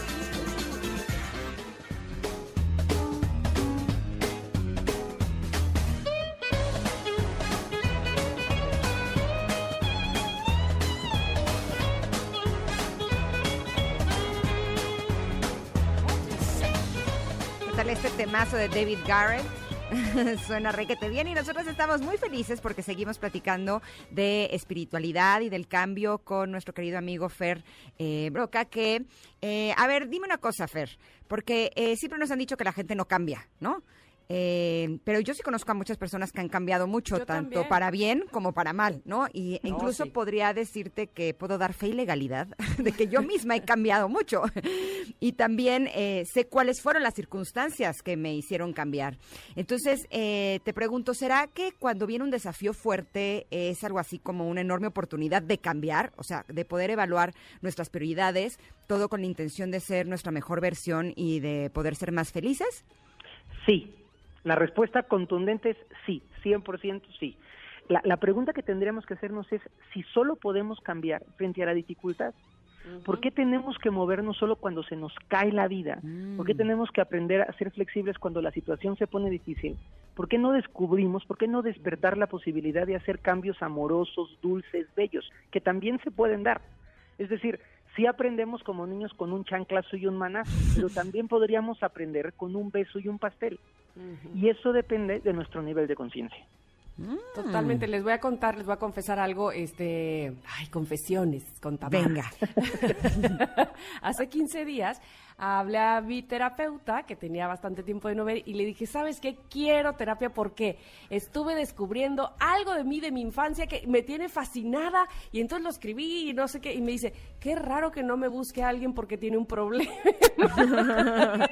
Temazo de David Garrett? Suena requete bien y nosotros estamos muy felices porque seguimos platicando de espiritualidad y del cambio con nuestro querido amigo Fer eh, Broca, que, eh, a ver, dime una cosa, Fer, porque eh, siempre nos han dicho que la gente no cambia, ¿no? Eh, pero yo sí conozco a muchas personas que han cambiado mucho, Yo tanto también. para bien como para mal, ¿no? Y No, incluso sí. podría decirte que puedo dar fe y legalidad de que yo misma he cambiado mucho. y también eh, sé cuáles fueron las circunstancias que me hicieron cambiar. Entonces, eh, te pregunto, ¿será que cuando viene un desafío fuerte es algo así como una enorme oportunidad de cambiar? O sea, de poder evaluar nuestras prioridades, todo con la intención de ser nuestra mejor versión y de poder ser más felices? Sí, la respuesta contundente es sí, 100% sí. La, la pregunta que tendríamos que hacernos es si solo podemos cambiar frente a la dificultad. ¿Por qué tenemos que movernos solo cuando se nos cae la vida? ¿Por qué tenemos que aprender a ser flexibles cuando la situación se pone difícil? ¿Por qué no descubrimos, por qué no despertar la posibilidad de hacer cambios amorosos, dulces, bellos, que también se pueden dar? Es decir, sí aprendemos como niños con un chanclazo y un manazo, pero también podríamos aprender con un beso y un pastel. Y eso depende de nuestro nivel de conciencia. Totalmente, les voy a contar, les voy a confesar algo, este, ay, confesiones con Tamara. Venga. Hace 15 días hablé a mi terapeuta, que tenía bastante tiempo de no ver, y le dije, ¿sabes qué? Quiero terapia porque estuve descubriendo algo de mí, de mi infancia, que me tiene fascinada, y entonces lo escribí y no sé qué, y me dice, qué raro que no me busque alguien porque tiene un problema.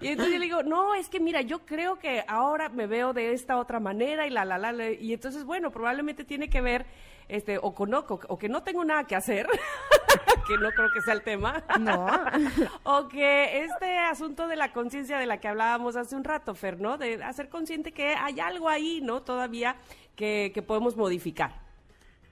y entonces yo le digo, no, es que mira, yo creo que ahora me veo de esta otra manera y la, la, la, la", y entonces, bueno, probablemente tiene que ver, este, o con, o, o que no tengo nada que hacer, que no creo que sea el tema. No. o que este asunto de la conciencia de la que hablábamos hace un rato, Fer, ¿no? De hacer consciente que hay algo ahí, ¿no? Todavía que, que podemos modificar.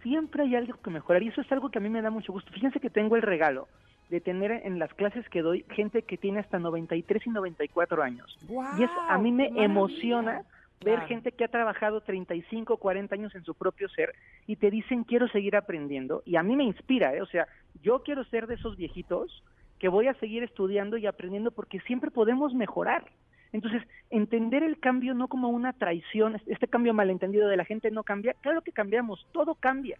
siempre hay algo que mejorar y eso es algo que a mí me da mucho gusto. Fíjense que tengo el regalo de tener en las clases que doy gente que tiene hasta 93 y 94 años. y es a mí me emociona ver Claro. gente que ha trabajado 35, 40 años en su propio ser y te dicen quiero seguir aprendiendo y a mí me inspira, ¿eh? o sea, yo quiero ser de esos viejitos que voy a seguir estudiando y aprendiendo porque siempre podemos mejorar. Entonces, entender el cambio no como una traición, este cambio malentendido de la gente no cambia, claro que cambiamos, todo cambia.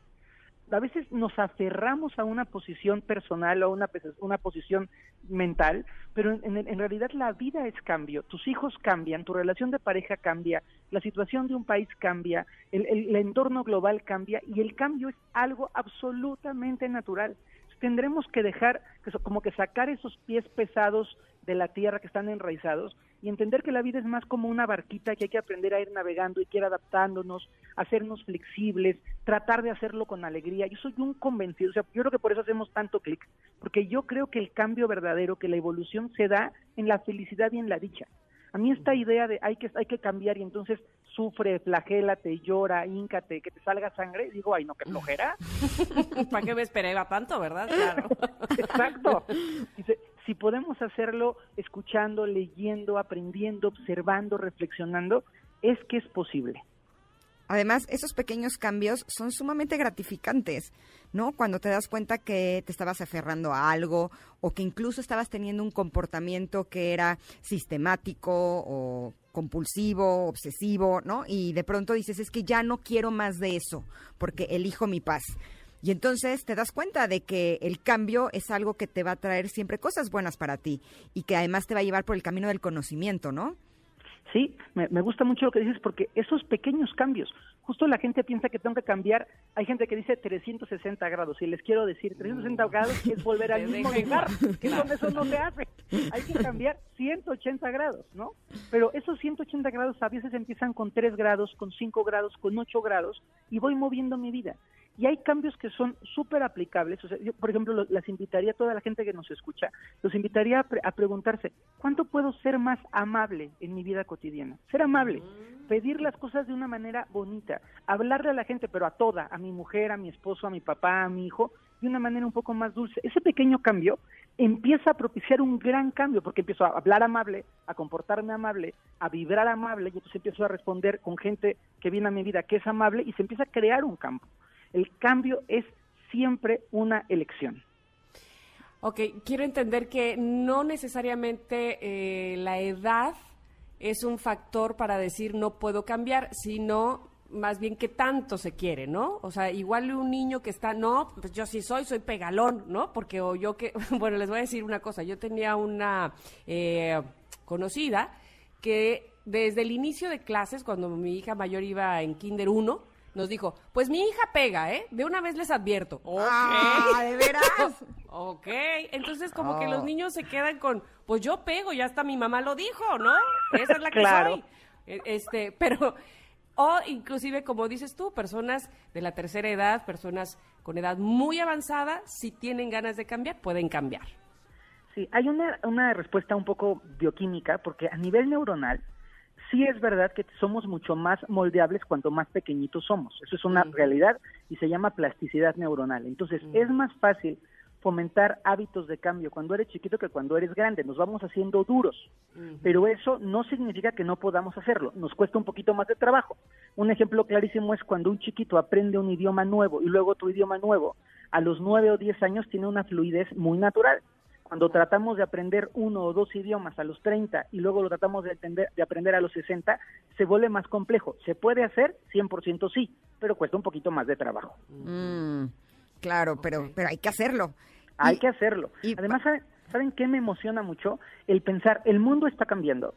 A veces nos aferramos a una posición personal o a una, una posición mental, pero en, en- realidad la vida es cambio. Tus hijos cambian, tu relación de pareja cambia, la situación de un país cambia, el, el- el entorno global cambia y el cambio es algo absolutamente natural. Tendremos que dejar, como que sacar esos pies pesados de la tierra que están enraizados y entender que la vida es más como una barquita que hay que aprender a ir navegando y que ir adaptándonos, hacernos flexibles, tratar de hacerlo con alegría. Yo soy un convencido, o sea, yo creo que por eso hacemos tanto clic, porque yo creo que el cambio verdadero, que la evolución se da en la felicidad y en la dicha. A mí esta idea de hay que hay que cambiar y entonces sufre, flagélate, llora, híncate, que te salga sangre, digo, ay, no, qué flojera. ¿Para qué me esperaba tanto, verdad? Claro. Exacto. Dice, si podemos hacerlo escuchando, leyendo, aprendiendo, observando, reflexionando, es que es posible. Además, esos pequeños cambios son sumamente gratificantes, ¿no? Cuando te das cuenta que te estabas aferrando a algo o que incluso estabas teniendo un comportamiento que era sistemático o compulsivo, obsesivo, ¿no? Y de pronto dices, es que ya no quiero más de eso porque elijo mi paz. Y entonces te das cuenta de que el cambio es algo que te va a traer siempre cosas buenas para ti y que además te va a llevar por el camino del conocimiento, ¿no? Sí, me, me gusta mucho lo que dices porque esos pequeños cambios, justo la gente piensa que tengo que cambiar, hay gente que dice 360 grados y les quiero decir 360 grados es volver al mismo lugar, que es donde eso no se hace. Hay que cambiar 180 grados, ¿no? Pero esos 180 grados a veces empiezan con 3 grados, con 5 grados, con 8 grados y voy moviendo mi vida. Y hay cambios que son súper aplicables. O sea, yo, por ejemplo, lo- las invitaría a toda la gente que nos escucha, los invitaría a, pre- a preguntarse, ¿cuánto puedo ser más amable en mi vida cotidiana? Ser amable, pedir las cosas de una manera bonita, hablarle a la gente, pero a toda, a mi mujer, a mi esposo, a mi papá, a mi hijo, de una manera un poco más dulce. Ese pequeño cambio empieza a propiciar un gran cambio, porque empiezo a hablar amable, a comportarme amable, a vibrar amable, y entonces empiezo a responder con gente que viene a mi vida que es amable y se empieza a crear un campo. El cambio es siempre una elección. Ok, quiero entender que no necesariamente eh, la edad es un factor para decir no puedo cambiar, sino más bien que tanto se quiere, ¿no? O sea, igual un niño que está, no, pues yo sí soy, soy pegalón, ¿no? Porque o yo que, bueno, les voy a decir una cosa, yo tenía una eh, conocida que desde el inicio de clases, cuando mi hija mayor iba en Kinder 1, nos dijo, pues mi hija pega, ¿eh? De una vez les advierto. Ah, ¿de veras? Ok, entonces como que los niños se quedan con, pues yo pego, ya hasta mi mamá lo dijo, ¿no? Esa es la que Claro. soy. E- Este, pero, o inclusive como dices tú, personas de la tercera edad, personas con edad muy avanzada, si tienen ganas de cambiar, pueden cambiar. Sí, hay una, una respuesta un poco bioquímica, porque a nivel neuronal, sí es verdad que somos mucho más moldeables cuanto más pequeñitos somos. Eso es una realidad y se llama plasticidad neuronal. Entonces, es más fácil fomentar hábitos de cambio cuando eres chiquito que cuando eres grande. Nos vamos haciendo duros. Pero eso no significa que no podamos hacerlo. Nos cuesta un poquito más de trabajo. Un ejemplo clarísimo es cuando un chiquito aprende un idioma nuevo y luego otro idioma nuevo. A los nueve o diez años tiene una fluidez muy natural. Cuando tratamos de aprender uno o dos idiomas a los 30 y luego lo tratamos de, entender- de aprender a los 60, se vuelve más complejo. ¿Se puede hacer? 100% sí, pero cuesta un poquito más de trabajo. Mm, claro, pero, pero hay que hacerlo. Hay Y- que hacerlo. y- Además, ¿sabe- ¿Saben qué me emociona mucho? El pensar, el mundo está cambiando,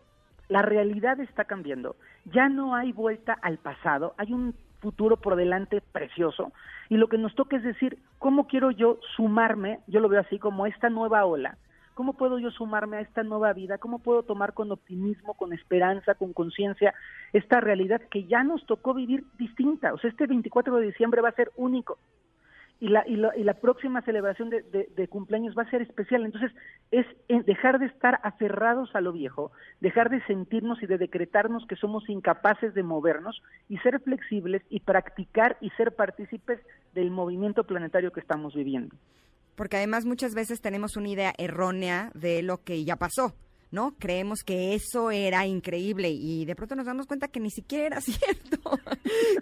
la realidad está cambiando, ya no hay vuelta al pasado, hay un futuro por delante precioso y lo que nos toca es decir, ¿cómo quiero yo sumarme? Yo lo veo así como esta nueva ola. ¿Cómo puedo yo sumarme a esta nueva vida? ¿Cómo puedo tomar con optimismo, con esperanza, con conciencia esta realidad que ya nos tocó vivir distinta? O sea, este 24 de diciembre va a ser único y la, y la, y la próxima celebración de, de- de cumpleaños va a ser especial. Entonces, es dejar de estar aferrados a lo viejo, dejar de sentirnos y de decretarnos que somos incapaces de movernos y ser flexibles y practicar y ser partícipes del movimiento planetario que estamos viviendo. Porque además muchas veces tenemos una idea errónea de lo que ya pasó. ¿No? Creemos que eso era increíble y de pronto nos damos cuenta que ni siquiera era cierto,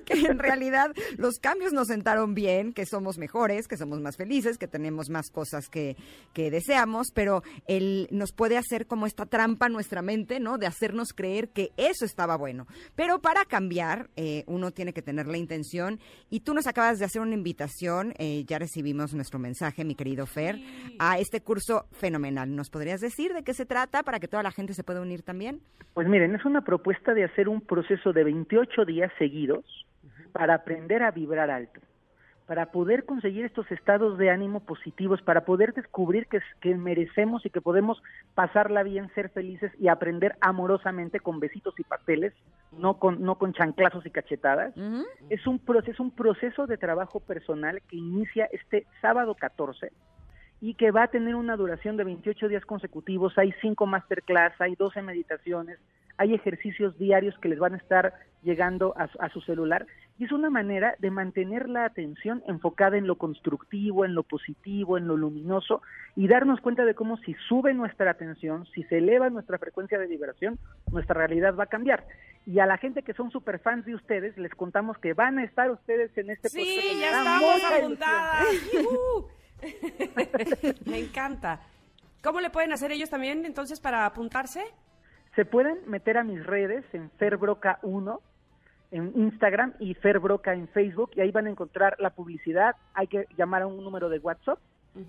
que en realidad los cambios nos sentaron bien, que somos mejores, que somos más felices, que tenemos más cosas que, que deseamos, pero él nos puede hacer como esta trampa en nuestra mente, ¿no? De hacernos creer que eso estaba bueno. Pero para cambiar, eh, uno tiene que tener la intención y tú nos acabas de hacer una invitación, eh, ya recibimos nuestro mensaje, mi querido Fer, a este curso fenomenal. ¿Nos podrías decir de qué se trata para que toda la gente se pueda unir también? Pues miren, es una propuesta de hacer un proceso de 28 días seguidos para aprender a vibrar alto, para poder conseguir estos estados de ánimo positivos, para poder descubrir que, que merecemos y que podemos pasarla bien, ser felices y aprender amorosamente con besitos y pasteles, no con, no con chanclazos y cachetadas. Es un proceso, un proceso de trabajo personal que inicia este sábado 14 y que va a tener una duración de 28 días consecutivos. Hay cinco masterclass, hay 12 meditaciones, hay ejercicios diarios que les van a estar llegando a, su- a su celular. Y es una manera de mantener la atención enfocada en lo constructivo, en lo positivo, en lo luminoso y darnos cuenta de cómo si sube nuestra atención, si se eleva nuestra frecuencia de vibración, nuestra realidad va a cambiar. Y a la gente que son super fans de ustedes, les contamos que van a estar ustedes en este Sí, ya estamos apuntadas. Me encanta. ¿Cómo le pueden hacer ellos también entonces para apuntarse? Se pueden meter a mis redes en Ferbroca1 en Instagram y Ferbroca en Facebook y ahí van a encontrar la publicidad. Hay que llamar a un número de WhatsApp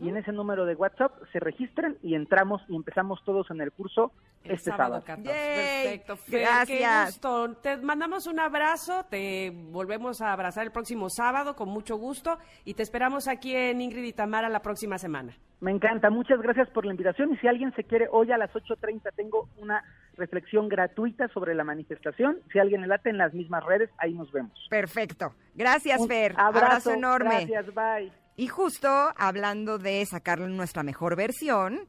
y en ese número de WhatsApp se registran y entramos y empezamos todos en el curso El este sábado sábado. 14. Perfecto. Fer, Qué Gracias. gusto. Te mandamos un abrazo. Te volvemos a abrazar el próximo sábado con mucho gusto. Y te esperamos aquí en Ingrid y Tamara la próxima semana. Me encanta, muchas gracias por la invitación y si alguien se quiere, hoy a las 8.30 tengo una reflexión gratuita sobre la manifestación. Si alguien le late en las mismas redes, ahí nos vemos. Perfecto. Gracias, Un Fer. abrazo, enorme. Gracias, bye. Y justo hablando de sacarle nuestra mejor versión,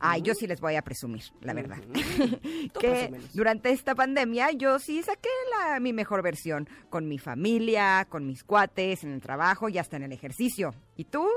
ay, yo sí les voy a presumir, la verdad. que durante esta pandemia yo sí saqué la, mi mejor versión con mi familia, con mis cuates, en el trabajo y hasta en el ejercicio. ¿Y tú?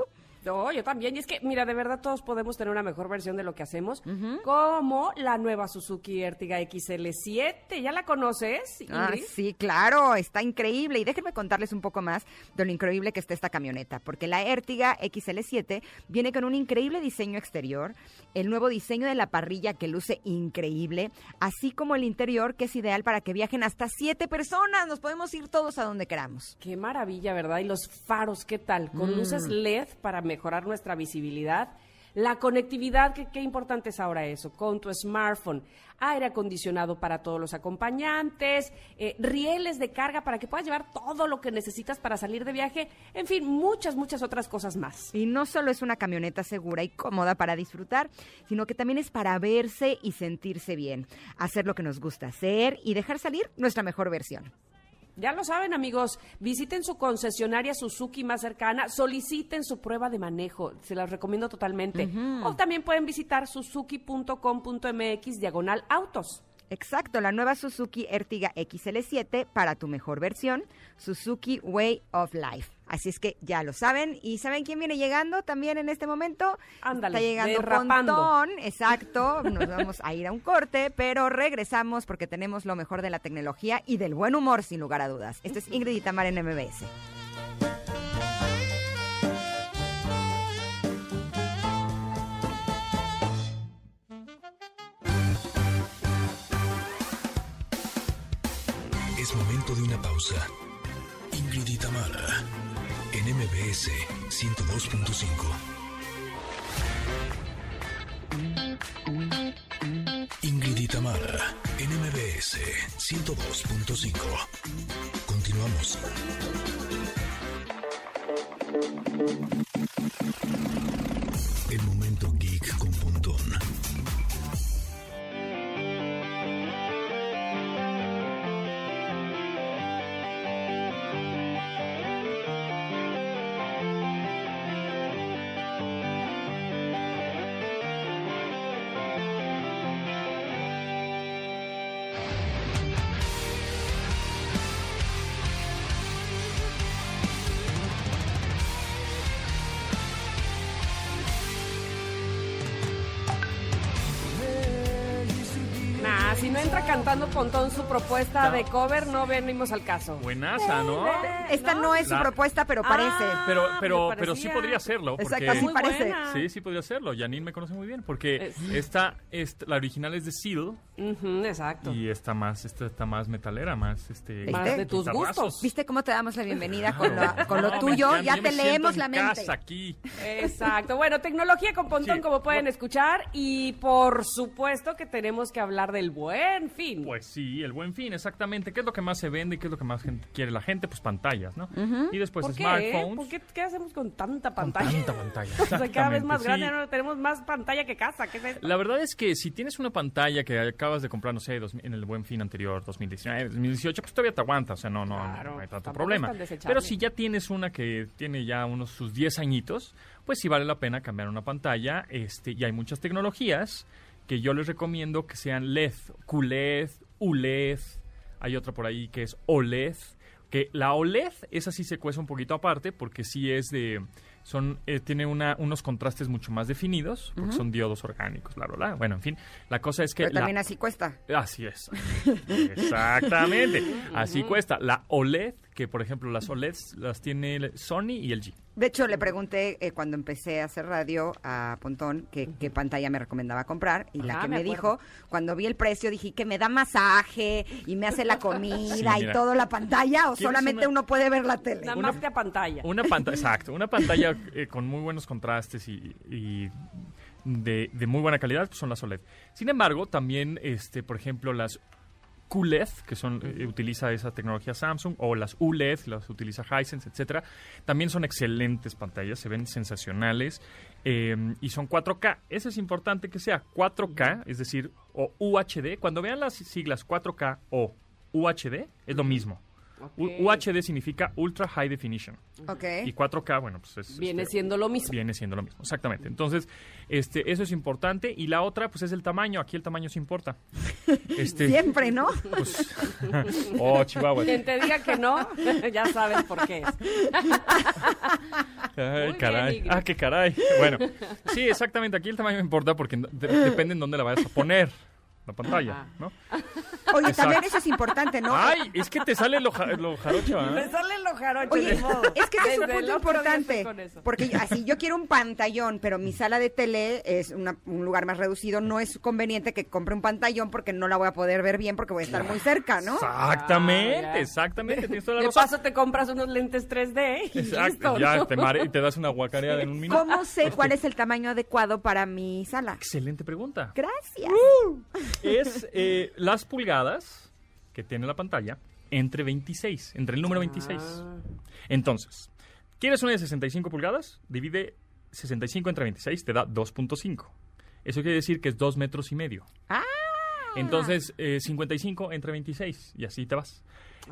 No, yo también. Y es que, mira, de verdad todos podemos tener una mejor versión de lo que hacemos, como la nueva Suzuki Ertiga XL7. ¿Ya la conoces, Ah, sí, claro, está increíble. Y déjenme contarles un poco más de lo increíble que está esta camioneta, porque la Ertiga XL7 viene con un increíble diseño exterior, el nuevo diseño de la parrilla que luce increíble, así como el interior que es ideal para que viajen hasta siete personas. Nos podemos ir todos a donde queramos. Qué maravilla, ¿verdad? Y los faros, ¿qué tal? Con Mm. luces LED para mejorar nuestra visibilidad. La conectividad, qué importante es ahora eso, con tu smartphone, aire acondicionado para todos los acompañantes, eh, rieles de carga para que puedas llevar todo lo que necesitas para salir de viaje, en fin, muchas, muchas otras cosas más. Y no solo es una camioneta segura y cómoda para disfrutar, sino que también es para verse y sentirse bien, hacer lo que nos gusta hacer y dejar salir nuestra mejor versión. Ya lo saben, amigos. Visiten su concesionaria Suzuki más cercana, soliciten su prueba de manejo. Se las recomiendo totalmente. O también pueden visitar suzuki.com.mx diagonal autos. Exacto, la nueva Suzuki Ertiga XL7 para tu mejor versión, Suzuki Way of Life. Así es que ya lo saben. ¿Y saben quién viene llegando también en este momento? Ándale, Está llegando derrapando. Pontón, exacto. Nos vamos a ir a un corte, pero regresamos porque tenemos lo mejor de la tecnología y del buen humor, sin lugar a dudas. Esto es Ingrid y Tamara en MBS. de una pausa. Ingrid Tamara, en MBS 102.5. Ingrid en MBS 102.5. Continuamos. El momento geek Pontón su propuesta de cover, no venimos al caso. Buenaza, ¿no? Esta no es su La- propuesta, pero parece. Pero, pero, me pero sí parecía. podría serlo. Porque, Exacto, sí Muy parece. buena. Sí, sí podría serlo. Janine me conoce muy bien. Porque Es- esta, esta- la original es de Seal. Ujú, exacto. Y esta más, esta está más metalera, más este. Más de tus guitarrazos. gustos. ¿Viste cómo te damos la bienvenida con, lo, con lo No, me tuyo? encanta, Ya yo te me siento leemos en la mente. casa aquí. Exacto. Bueno, tecnología con Pontón, Sí. como pueden escuchar. Y por supuesto que tenemos que hablar del buen fin. Pues sí, el buen fin, exactamente. ¿Qué es lo que más se vende y qué es lo que más gente quiere la gente? Pues pantallas, ¿no? Y después ¿Por qué? smartphones. ¿Por qué, qué hacemos con tanta Con pantalla? tanta pantalla. o sea, cada vez más sí. grande, ahora tenemos más pantalla que casa. ¿Qué es esto? La verdad es que si tienes una pantalla que acabas de comprar, no sé, dos- en el buen fin anterior, 2019, 2018, pues todavía te aguanta, o sea, no, no, Claro, no hay tanto problema. Pero si ya tienes una que tiene ya unos sus 10 añitos, pues sí vale la pena cambiar una pantalla, este, y hay muchas tecnologías que yo les recomiendo que sean LED, QLED, ULED, hay otra por ahí que es OLED, que la OLED, esa sí se cuesta un poquito aparte porque sí es de son eh, tiene una, unos contrastes mucho más definidos porque son diodos orgánicos, bla bla bla. Bueno, en fin, la cosa es que Pero la- también así cuesta. Así es. Exactamente. Así cuesta. La OLED, que por ejemplo las OLEDs las tiene Sony y LG. De hecho, le pregunté eh, cuando empecé a hacer radio a Pontón que- qué pantalla me recomendaba comprar y la Ajá, que me dijo, cuando vi el precio, dije que me da masaje y me hace la comida Sí, y todo la pantalla o ¿Quieres solamente una- uno puede ver la tele. Nada más que a pantalla. Una pantalla, exacto, una pantalla eh, con muy buenos contrastes y, y de, de muy buena calidad pues son las OLED. Sin embargo, también, este, por ejemplo, las QLED, que son eh, utiliza esa tecnología Samsung, o las ULED, las utiliza Hisense, etcétera, también son excelentes pantallas, se ven sensacionales eh, y son 4K. Eso es importante que sea 4K, es decir, o UHD. Cuando vean las siglas 4K o UHD, es lo mismo. U- UHD significa Ultra High Definition. Ok. Y 4K, bueno, pues es... Viene este, siendo lo mismo. Viene siendo lo mismo, exactamente. Entonces, este, eso es importante. Y la otra, pues es el tamaño. Aquí el tamaño sí importa. Este, Siempre, ¿no? Pues, oh, Chihuahua. Quien te diga que no, ya sabes por qué es. Ay, caray. Ah, qué caray. Bueno, sí, exactamente. Aquí el tamaño importa porque de- depende en dónde la vayas a poner la pantalla, ¿no? Oye, Exacto. también eso es importante, ¿no? Ay, es que te sale lo, ja- lo jarocho, ¿ah? Me sale lo jarocho, Oye, ni modo. es que ese es un punto importante. Porque yo- así yo quiero un pantallón, pero mi sala de tele es una- un lugar más reducido. No es conveniente que compre un pantallón porque no la voy a poder ver bien porque voy a estar muy cerca, ¿no? Exactamente, Ah, exactamente. Tienes toda la De razón. paso te compras unos lentes 3D y Exacto, listo, ya ¿no? te, mare- y te das una guacareada en un minuto. ¿Cómo sé cuál es el tamaño adecuado para mi sala? Excelente pregunta. Gracias. Es eh, las pulgadas que tiene la pantalla entre 26, entre el número 26. Ah. Entonces, ¿quieres una de 65 pulgadas? Divide 65 entre 26, te da 2.5. Eso quiere decir que es 2 metros y medio. Ah. Entonces, eh, 55 entre 26 y así te vas.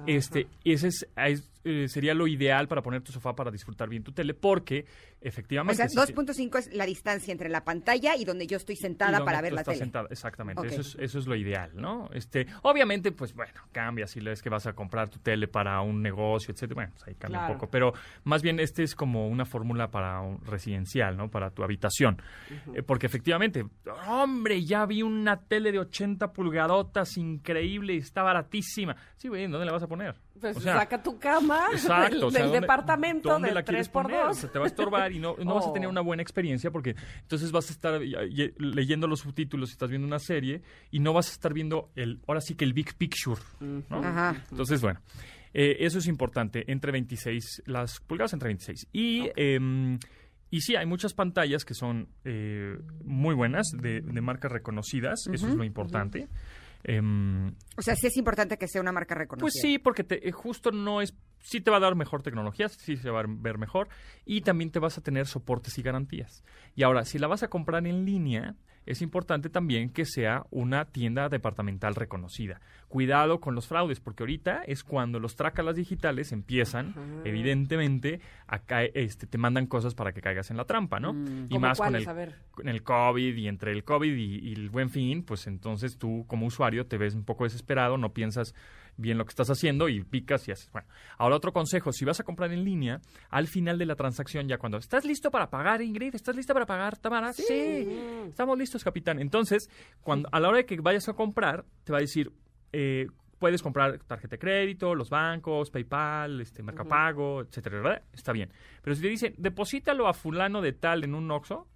Este, ese es, es, eh, sería lo ideal para poner tu sofá para disfrutar bien tu tele, porque O efectivamente... sea, si- 2.5 es la distancia entre la pantalla y donde yo estoy sentada para tú ver la estás tele. sentada, exactamente, Ok. eso, es, eso es lo ideal, ¿no? Este, obviamente, pues bueno, cambia si es que vas a comprar tu tele para un negocio, etcétera, bueno, pues ahí cambia Claro. un poco, pero más bien este es como una fórmula para un residencial, ¿no? Para tu habitación, Eh, porque efectivamente, hombre, ya vi una tele de 80 pulgadotas increíble, y está baratísima. Sí, güey, ¿dónde la vas a poner? Pues O sea, saca tu cama Exacto, del, o sea, del ¿dónde- departamento ¿dónde del la quieres 3x2. poner? O sea, te va a estorbar y no, no vas a tener Oh. una buena experiencia porque entonces vas a estar leyendo los subtítulos y estás viendo una serie y no vas a estar viendo el, ahora sí que el big picture, ¿no? Ajá. Entonces, bueno, eh, eso es importante, entre 26, las pulgadas entre 26. Y, em, y sí, hay muchas pantallas que son eh, muy buenas, de, de marcas reconocidas, eso es lo importante. Em, O sea, sí es importante que sea una marca reconocida. pues sí, porque te- eh, justo no es... Sí te va a dar mejor tecnología, sí se va a ver mejor y también te vas a tener soportes y garantías. Y ahora, si la vas a comprar en línea, es importante también que sea una tienda departamental reconocida. Cuidado con los fraudes, porque ahorita es cuando los trácalas digitales empiezan, evidentemente, a este, te mandan cosas para que caigas en la trampa, ¿no? y ¿Cómo más con el, con el COVID y entre el COVID y, y el buen fin, pues entonces tú como usuario te ves un poco desesperado, no piensas bien lo que estás haciendo y picas y haces. Bueno, ahora otro consejo, si vas a comprar en línea, al final de la transacción, ya cuando estás listo para pagar, Ingrid, ¿estás lista para pagar, Tamara? Sí. Estamos listos, capitán. Entonces, cuando a la hora de que vayas a comprar, te va a decir, eh, puedes comprar tarjeta de crédito, los bancos, PayPal, este, Mercapago, etcétera, ¿verdad? Está bien. Pero si te dicen, deposítalo a fulano de tal en un Oxxo,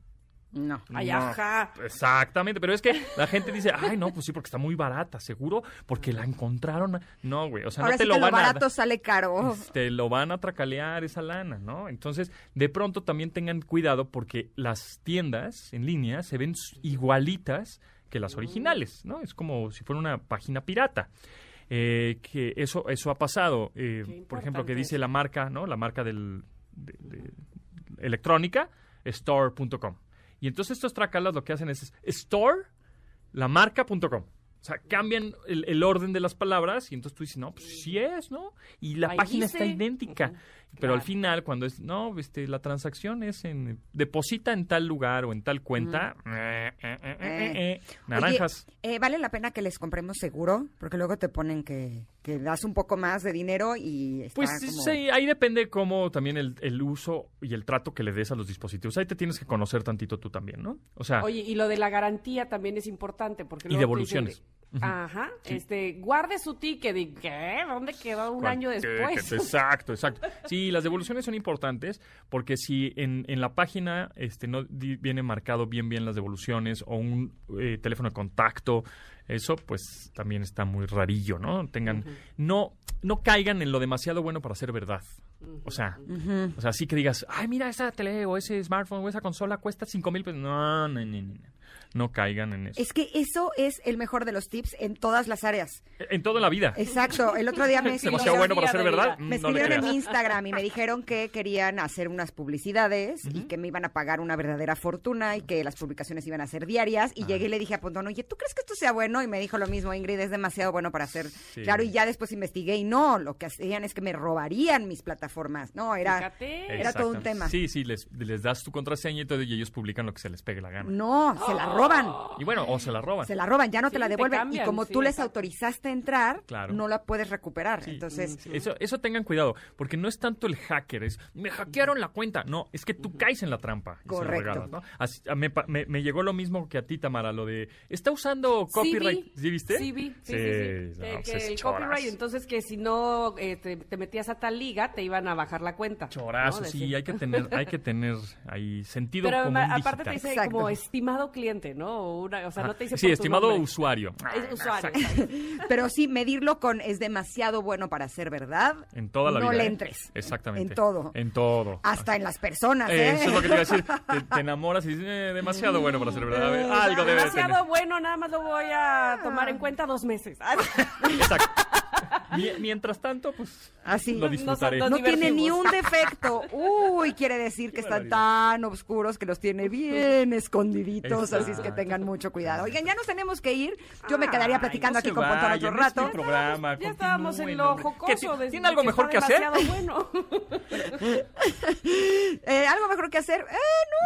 No. Ay, no, ajá. Exactamente, pero es que la gente dice, ay, no, pues sí, porque está muy barata, seguro, porque la encontraron. No, güey, o sea, Ahora no te sí lo que lo van a barato sale caro. te lo van a tracalear esa lana, ¿no? Entonces, de pronto también tengan cuidado porque las tiendas en línea se ven igualitas que las originales, ¿no? Es como si fuera una página pirata. Eh, que eso eso ha pasado, eh, por ejemplo, que dice la marca, ¿no? La marca del de- de- electrónica, store.com. Y entonces estos tracalas lo que hacen es store, la marca.com. O sea, cambian el, el orden de las palabras y entonces tú dices, no, pues sí es, ¿no? Y la Ahí página dice. está idéntica. Pero al final, cuando es, no, este, la transacción es en, deposita en tal lugar o en tal cuenta, eh, eh, eh, eh, eh, naranjas. Oye, eh, ¿Vale la pena que les compremos seguro? Porque luego te ponen que, que das un poco más de dinero y está Pues como... sí, ahí depende cómo también el, el uso y el trato que le des a los dispositivos. Ahí te tienes que conocer tantito tú también, ¿no? O sea, Oye, y lo de la garantía también es importante porque Y dicen devoluciones. Ajá, Sí. este, guarde su ticket y ¿qué? ¿Dónde quedó un año después? exacto, exacto. Sí, las devoluciones son importantes porque si en, en la página este, no di- viene marcado bien bien las devoluciones o un eh, teléfono de contacto, eso pues también está muy rarillo, ¿no? Tengan, no, no caigan en lo demasiado bueno para ser verdad. O sea, o sea, sí que digas, ay, mira, esa tele o ese smartphone o esa consola cuesta cinco mil pesos. No, no, no, no, no. Caigan en eso. Es que eso es el mejor de los tips en todas las áreas. En toda la vida. Exacto. El otro día me Es demasiado bueno para ser verdad. Me No escribieron en mi Instagram y me dijeron que querían hacer unas publicidades y que me iban a pagar una verdadera fortuna y que las publicaciones iban a ser diarias. Y llegué y le dije a Pontón, oye, ¿tú crees que esto sea bueno? Y me dijo lo mismo, Ingrid, es demasiado bueno para ser Sí. claro. Y ya después investigué y no, lo que hacían es que me robarían mis plataformas. No, era, Fíjate. era todo un tema. Sí, sí, les, les das tu contraseña y todo y ellos publican lo que se les pegue la gana. No, se la roban. Y bueno, o se la roban. Se la roban, ya no te la te devuelven. cambian, y como sí, tú les autorizaste a entrar, Claro. no la puedes recuperar. Entonces, Eso, eso tengan cuidado, porque no es tanto el hacker, es me hackearon la cuenta. No, es que tú caes en la trampa. y se lo Correcto. regalas, ¿no? Así- me, pa- me- me llegó lo mismo que a ti, Tamara, lo de está usando copyright. Sí, ¿Sí viste? Sí, vi. Sí, sí, no, pues que el copyright, entonces que si no eh, te, te metías a tal liga, te iban a bajar la cuenta. Chorazo, ¿no? sí, hay que tener, hay que tener ahí sentido Pero común aparte te dice como estimado cliente, ¿no? O, una- o sea, no te dice Sí, por estimado usuario. Es usuario. pero sí, medirlo con es demasiado bueno para ser verdad. En toda la no vida. le ¿eh? entres. Exactamente. En todo. En todo. Hasta en las personas, ¿eh? Eso es lo que te iba a decir. Te, te enamoras y dices, eh, demasiado bueno para ser verdad. A ver, algo debe Demasiado tener. bueno, nada más lo voy a tomar en cuenta dos meses. Mi- mientras tanto, pues Así. lo disfrutaré. No tiene ni un defecto. Uy, quiere decir que están tan oscuros que los tiene bien escondiditos, así es que tengan mucho cuidado. Oigan, ya nos tenemos que ir. Yo me quedaría platicando no aquí con Pontón otro es rato. programa, Ya estábamos en lo jocoso. ¿Qué ti- desde ¿Tiene algo que mejor que hacer? bueno. Eh, ¿Algo mejor que hacer? Eh,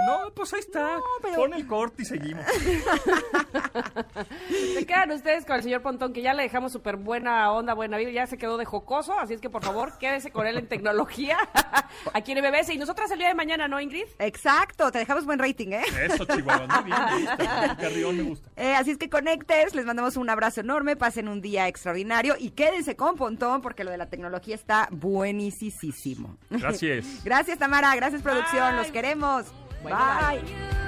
no. No, pues ahí está. pero- Pon el corte y seguimos. Se quedan ustedes con el señor Pontón, que ya le dejamos súper buena onda, buena vida, ya se quedó de jocoso, así es que por favor quédese con él en tecnología, aquí en MBS. Y nosotras el día de mañana, ¿no, Ingrid? Exacto, te dejamos buen rating, ¿eh? Eso, Chihuahua. Muy bien, me gusta. El carrión me gusta. Eh, así es que conectes, les mandamos un abrazo enorme, pasen un día extraordinario y quédense con Pontón porque lo de la tecnología está buenísimo. Gracias. gracias Tamara, gracias producción, los queremos. Bueno, bye.